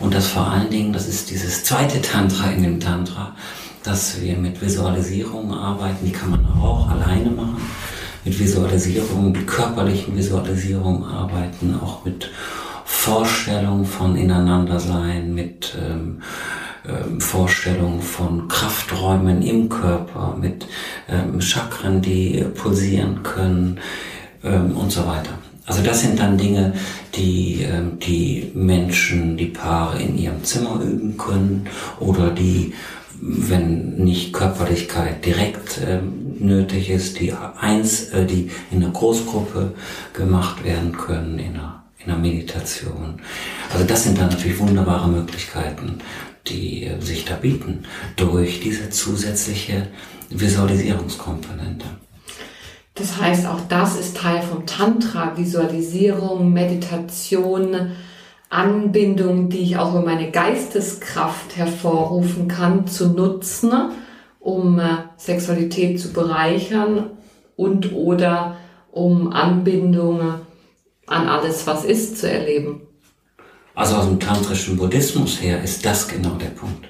Und dass vor allen Dingen, das ist dieses zweite Tantra in dem Tantra, dass wir mit Visualisierungen arbeiten, die kann man auch alleine machen, mit Visualisierungen, mit körperlichen Visualisierungen arbeiten, auch mit Vorstellungen von ineinander sein, mit ähm, ähm, Vorstellung von Krafträumen im Körper, mit ähm, Chakren, die pulsieren können ähm, und so weiter. Also das sind dann Dinge, die ähm, die Menschen, die Paare in ihrem Zimmer üben können oder die, wenn nicht Körperlichkeit direkt ähm, nötig ist, die eins, äh, die in einer Großgruppe gemacht werden können, in einer, in einer Meditation. Also das sind dann natürlich wunderbare Möglichkeiten, die sich da bieten durch diese zusätzliche Visualisierungskomponente. Das heißt, auch das ist Teil vom Tantra, Visualisierung, Meditation, Anbindung, die ich auch über meine Geisteskraft hervorrufen kann, zu nutzen, um äh, Sexualität zu bereichern und oder um Anbindung an alles, was ist, zu erleben. Also aus dem tantrischen Buddhismus her ist das genau der Punkt.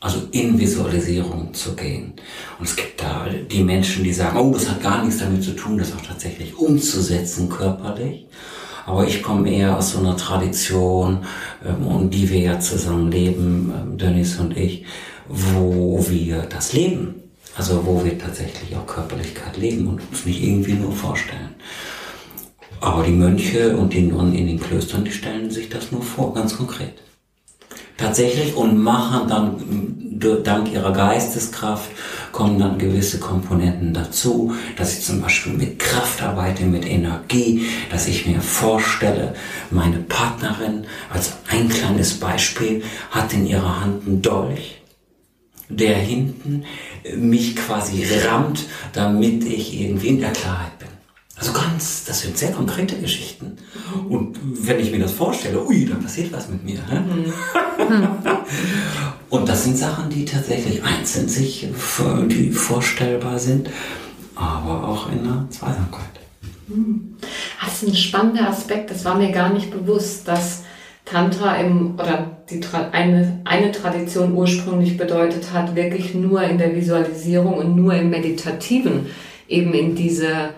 Also in Visualisierung zu gehen. Und es gibt da die Menschen, die sagen, oh, das hat gar nichts damit zu tun, das auch tatsächlich umzusetzen körperlich. Aber ich komme eher aus so einer Tradition, ähm, und die wir ja zusammen leben, ähm, Dennis und ich, wo wir das leben. Also wo wir tatsächlich auch Körperlichkeit leben und uns nicht irgendwie nur vorstellen. Aber die Mönche und die Nonnen in den Klöstern, die stellen sich das nur vor, ganz konkret. Tatsächlich und machen dann dank ihrer Geisteskraft kommen dann gewisse Komponenten dazu, dass ich zum Beispiel mit Kraft arbeite, mit Energie, dass ich mir vorstelle, meine Partnerin als ein kleines Beispiel hat in ihrer Hand einen Dolch, der hinten mich quasi rammt, damit ich irgendwie in der Klarheit. Also ganz, das sind sehr konkrete Geschichten. Und wenn ich mir das vorstelle, ui, da passiert was mit mir. Ne? Und das sind Sachen, die tatsächlich einzeln sich, die vorstellbar sind, aber auch in der Zweisamkeit. Das ist ein spannender Aspekt, das war mir gar nicht bewusst, dass Tantra im, oder die, eine, eine Tradition ursprünglich bedeutet hat, wirklich nur in der Visualisierung und nur im Meditativen eben in diese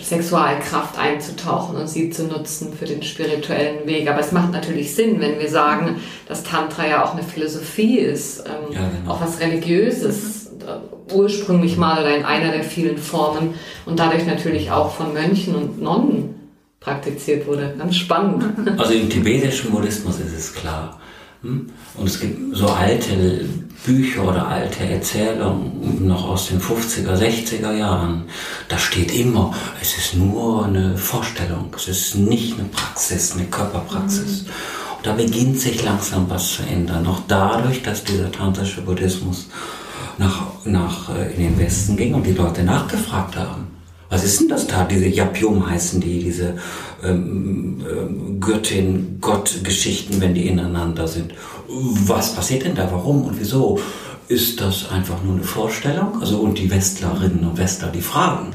Sexualkraft einzutauchen und sie zu nutzen für den spirituellen Weg. Aber es macht natürlich Sinn, wenn wir sagen, dass Tantra ja auch eine Philosophie ist, ähm, ja, genau. auch was Religiöses, äh, ursprünglich mal oder in einer der vielen Formen und dadurch natürlich auch von Mönchen und Nonnen praktiziert wurde. Ganz spannend. Also im tibetischen Buddhismus ist es klar. Hm? Und es gibt so alte Bücher oder alte Erzählungen noch aus den 50er, 60er Jahren. Da steht immer, es ist nur eine Vorstellung, es ist nicht eine Praxis, eine Körperpraxis. Mhm. Und da beginnt sich langsam was zu ändern. Auch dadurch, dass dieser tantrische Buddhismus nach, nach, äh, in den Westen ging und die Leute nachgefragt haben. Was ist denn das da? Diese Yapyum heißen die, diese ähm, ähm, Göttin, Gott-Geschichten, wenn die ineinander sind. Was passiert denn da? Warum und wieso? Ist das einfach nur eine Vorstellung? Also und die Westlerinnen und Westler, die fragen.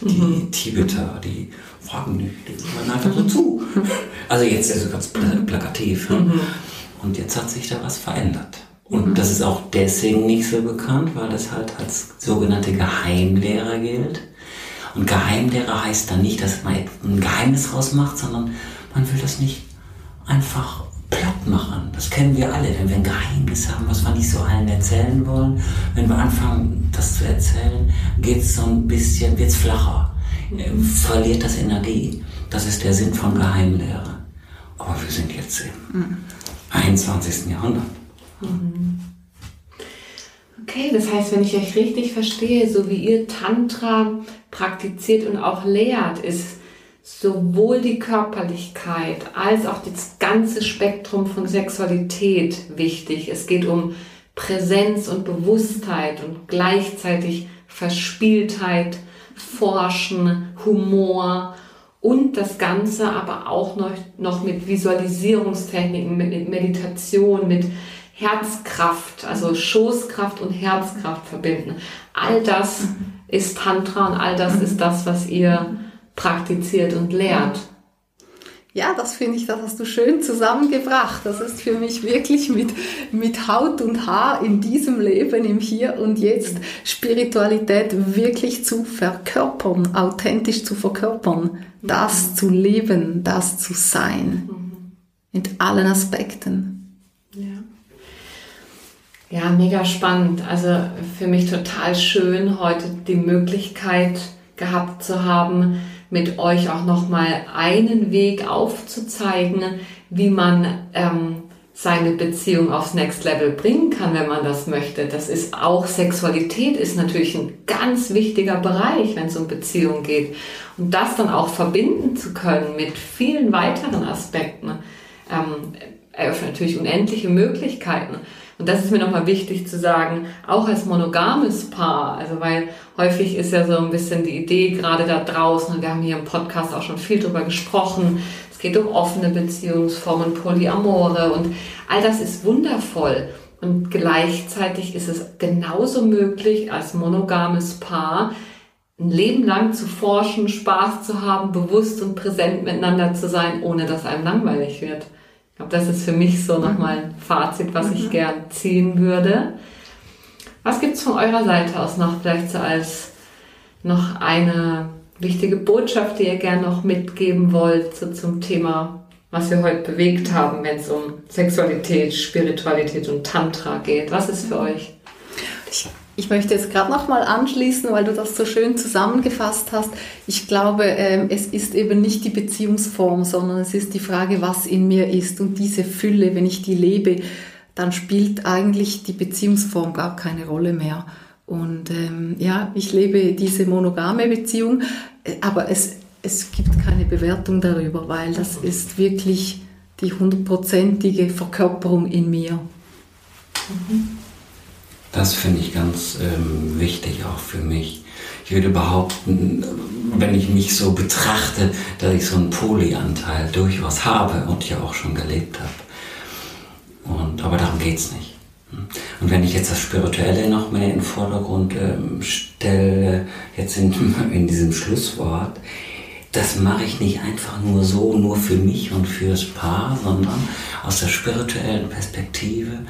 Die mhm. Tibeter, die fragen nicht, die hören einfach so zu. Also jetzt ist es ganz plakativ. Mhm. Und jetzt hat sich da was verändert. Und mhm. das ist auch deswegen nicht so bekannt, weil das halt als sogenannte Geheimlehre gilt. Und Geheimlehre heißt dann nicht, dass man ein Geheimnis rausmacht, sondern man will das nicht einfach platt machen. Das kennen wir alle, wenn wir ein Geheimnis haben, was wir nicht so allen erzählen wollen. Wenn wir anfangen, das zu erzählen, geht es so ein bisschen, wird es flacher, äh, verliert das Energie. Das ist der Sinn von Geheimlehre. Aber wir sind jetzt im mhm. 21. Jahrhundert. Mhm. Okay, das heißt, wenn ich euch richtig verstehe, so wie ihr Tantra praktiziert und auch lehrt, ist sowohl die Körperlichkeit als auch das ganze Spektrum von Sexualität wichtig. Es geht um Präsenz und Bewusstheit und gleichzeitig Verspieltheit, Forschen, Humor und das Ganze aber auch noch, noch mit Visualisierungstechniken, mit Meditation, mit Herzkraft, also Schoßkraft und Herzkraft verbinden. All das ist Tantra und all das ist das, was ihr praktiziert und lehrt. Ja, das finde ich, das hast du schön zusammengebracht. Das ist für mich wirklich mit, mit Haut und Haar in diesem Leben, im Hier und Jetzt, Spiritualität wirklich zu verkörpern, authentisch zu verkörpern, das zu leben, das zu sein. Mhm. Mit allen Aspekten. Ja, mega spannend. Also für mich total schön, heute die Möglichkeit gehabt zu haben, mit euch auch nochmal einen Weg aufzuzeigen, wie man ähm, seine Beziehung aufs Next Level bringen kann, wenn man das möchte. Das ist auch Sexualität ist natürlich ein ganz wichtiger Bereich, wenn es um Beziehung geht. Und das dann auch verbinden zu können mit vielen weiteren Aspekten, ähm, eröffnet natürlich unendliche Möglichkeiten. Und das ist mir nochmal wichtig zu sagen, auch als monogames Paar, also weil häufig ist ja so ein bisschen die Idee gerade da draußen, und wir haben hier im Podcast auch schon viel drüber gesprochen, es geht um offene Beziehungsformen, Polyamore und all das ist wundervoll. Und gleichzeitig ist es genauso möglich, als monogames Paar ein Leben lang zu forschen, Spaß zu haben, bewusst und präsent miteinander zu sein, ohne dass einem langweilig wird. Ich glaube, das ist für mich so nochmal ein Fazit, was ich mhm. gern ziehen würde. Was gibt es von eurer Seite aus noch vielleicht so als noch eine wichtige Botschaft, die ihr gern noch mitgeben wollt so zum Thema, was wir heute bewegt haben, wenn es um Sexualität, Spiritualität und Tantra geht? Was ist für euch? Ich Ich möchte jetzt gerade noch mal anschließen, weil du das so schön zusammengefasst hast. Ich glaube, ähm, es ist eben nicht die Beziehungsform, sondern es ist die Frage, was in mir ist. Und diese Fülle, wenn ich die lebe, dann spielt eigentlich die Beziehungsform gar keine Rolle mehr. Und ähm, ja, ich lebe diese monogame Beziehung, äh, aber es, es gibt keine Bewertung darüber, weil das ist wirklich die hundertprozentige Verkörperung in mir. Mhm. Das finde ich ganz ähm, wichtig auch für mich. Ich würde behaupten, wenn ich mich so betrachte, dass ich so einen Polyanteil durchaus habe und ja auch schon gelebt habe. Und, aber darum geht es nicht. Und wenn ich jetzt das Spirituelle noch mehr in den Vordergrund ähm, stelle, jetzt in, in diesem Schlusswort, das mache ich nicht einfach nur so, nur für mich und fürs Paar, sondern aus der spirituellen Perspektive,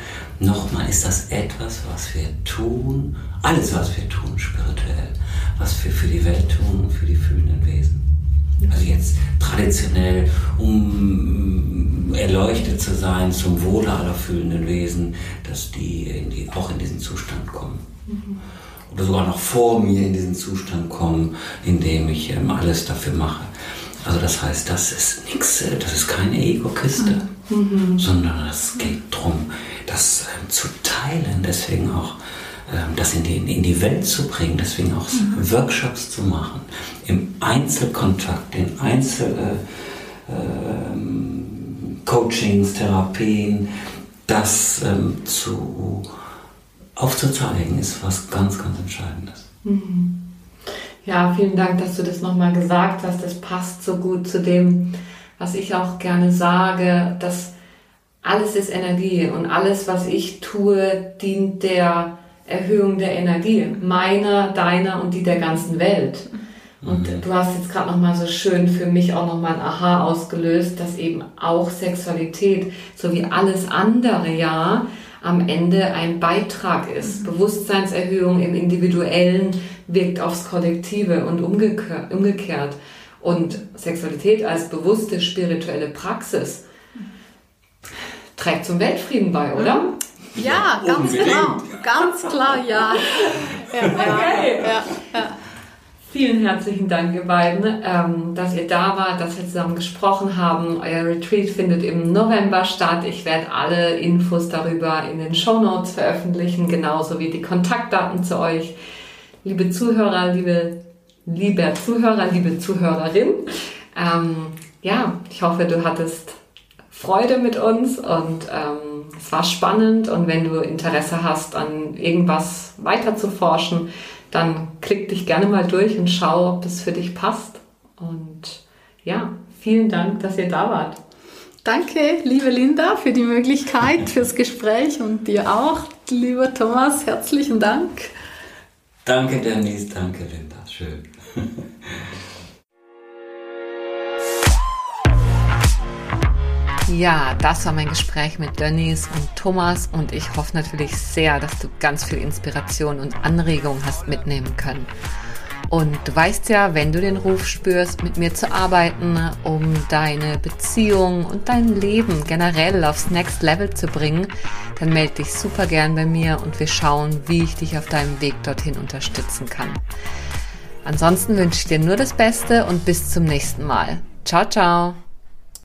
nochmal ist das etwas, was wir tun, alles, was wir tun, spirituell, was wir für die Welt tun und für die fühlenden Wesen. Also jetzt traditionell, um erleuchtet zu sein zum Wohle aller fühlenden Wesen, dass die, in die auch in diesen Zustand kommen. Mhm oder sogar noch vor mir in diesen Zustand kommen, in dem ich ähm, alles dafür mache. Also das heißt, das ist nichts, äh, das ist keine Ego-Kiste, mhm. sondern es geht darum, das ähm, zu teilen, deswegen auch ähm, das in die, in die Welt zu bringen, deswegen auch mhm. Workshops zu machen, im Einzelkontakt, in Einzel... Äh, äh, Coachings, Therapien, das ähm, zu aufzuzeigen, ist was ganz, ganz Entscheidendes. Mhm. Ja, vielen Dank, dass du das nochmal gesagt hast. Das passt so gut zu dem, was ich auch gerne sage, dass alles ist Energie und alles, was ich tue, dient der Erhöhung der Energie, meiner, deiner und die der ganzen Welt. Und mhm. du hast jetzt gerade nochmal so schön für mich auch nochmal ein Aha ausgelöst, dass eben auch Sexualität, so wie alles andere ja, am Ende ein Beitrag ist. Mhm. Bewusstseinserhöhung im Individuellen wirkt aufs Kollektive und umgekehrt. Und Sexualität als bewusste spirituelle Praxis trägt zum Weltfrieden bei, oder? Ja, ganz genau. Ganz klar, ja. ja, okay. ja, ja. Vielen herzlichen Dank, ihr beiden, ähm, dass ihr da wart, dass wir zusammen gesprochen haben. Euer Retreat findet im November statt. Ich werde alle Infos darüber in den Show Notes veröffentlichen, genauso wie die Kontaktdaten zu euch. Liebe Zuhörer, liebe, lieber Zuhörer, liebe Zuhörerin, ähm, ja, ich hoffe, du hattest Freude mit uns und ähm, es war spannend und wenn du Interesse hast, an irgendwas weiter zu forschen, dann klick dich gerne mal durch und schau, ob das für dich passt. Und ja, vielen Dank, dass ihr da wart. Danke, liebe Linda, für die Möglichkeit, fürs Gespräch und dir auch, lieber Thomas, herzlichen Dank. Danke, Denise, danke, Linda, schön. Ja, das war mein Gespräch mit Denise und Thomas und ich hoffe natürlich sehr, dass du ganz viel Inspiration und Anregung hast mitnehmen können. Und du weißt ja, wenn du den Ruf spürst, mit mir zu arbeiten, um deine Beziehung und dein Leben generell aufs Next Level zu bringen, dann melde dich super gern bei mir und wir schauen, wie ich dich auf deinem Weg dorthin unterstützen kann. Ansonsten wünsche ich dir nur das Beste und bis zum nächsten Mal. Ciao, ciao.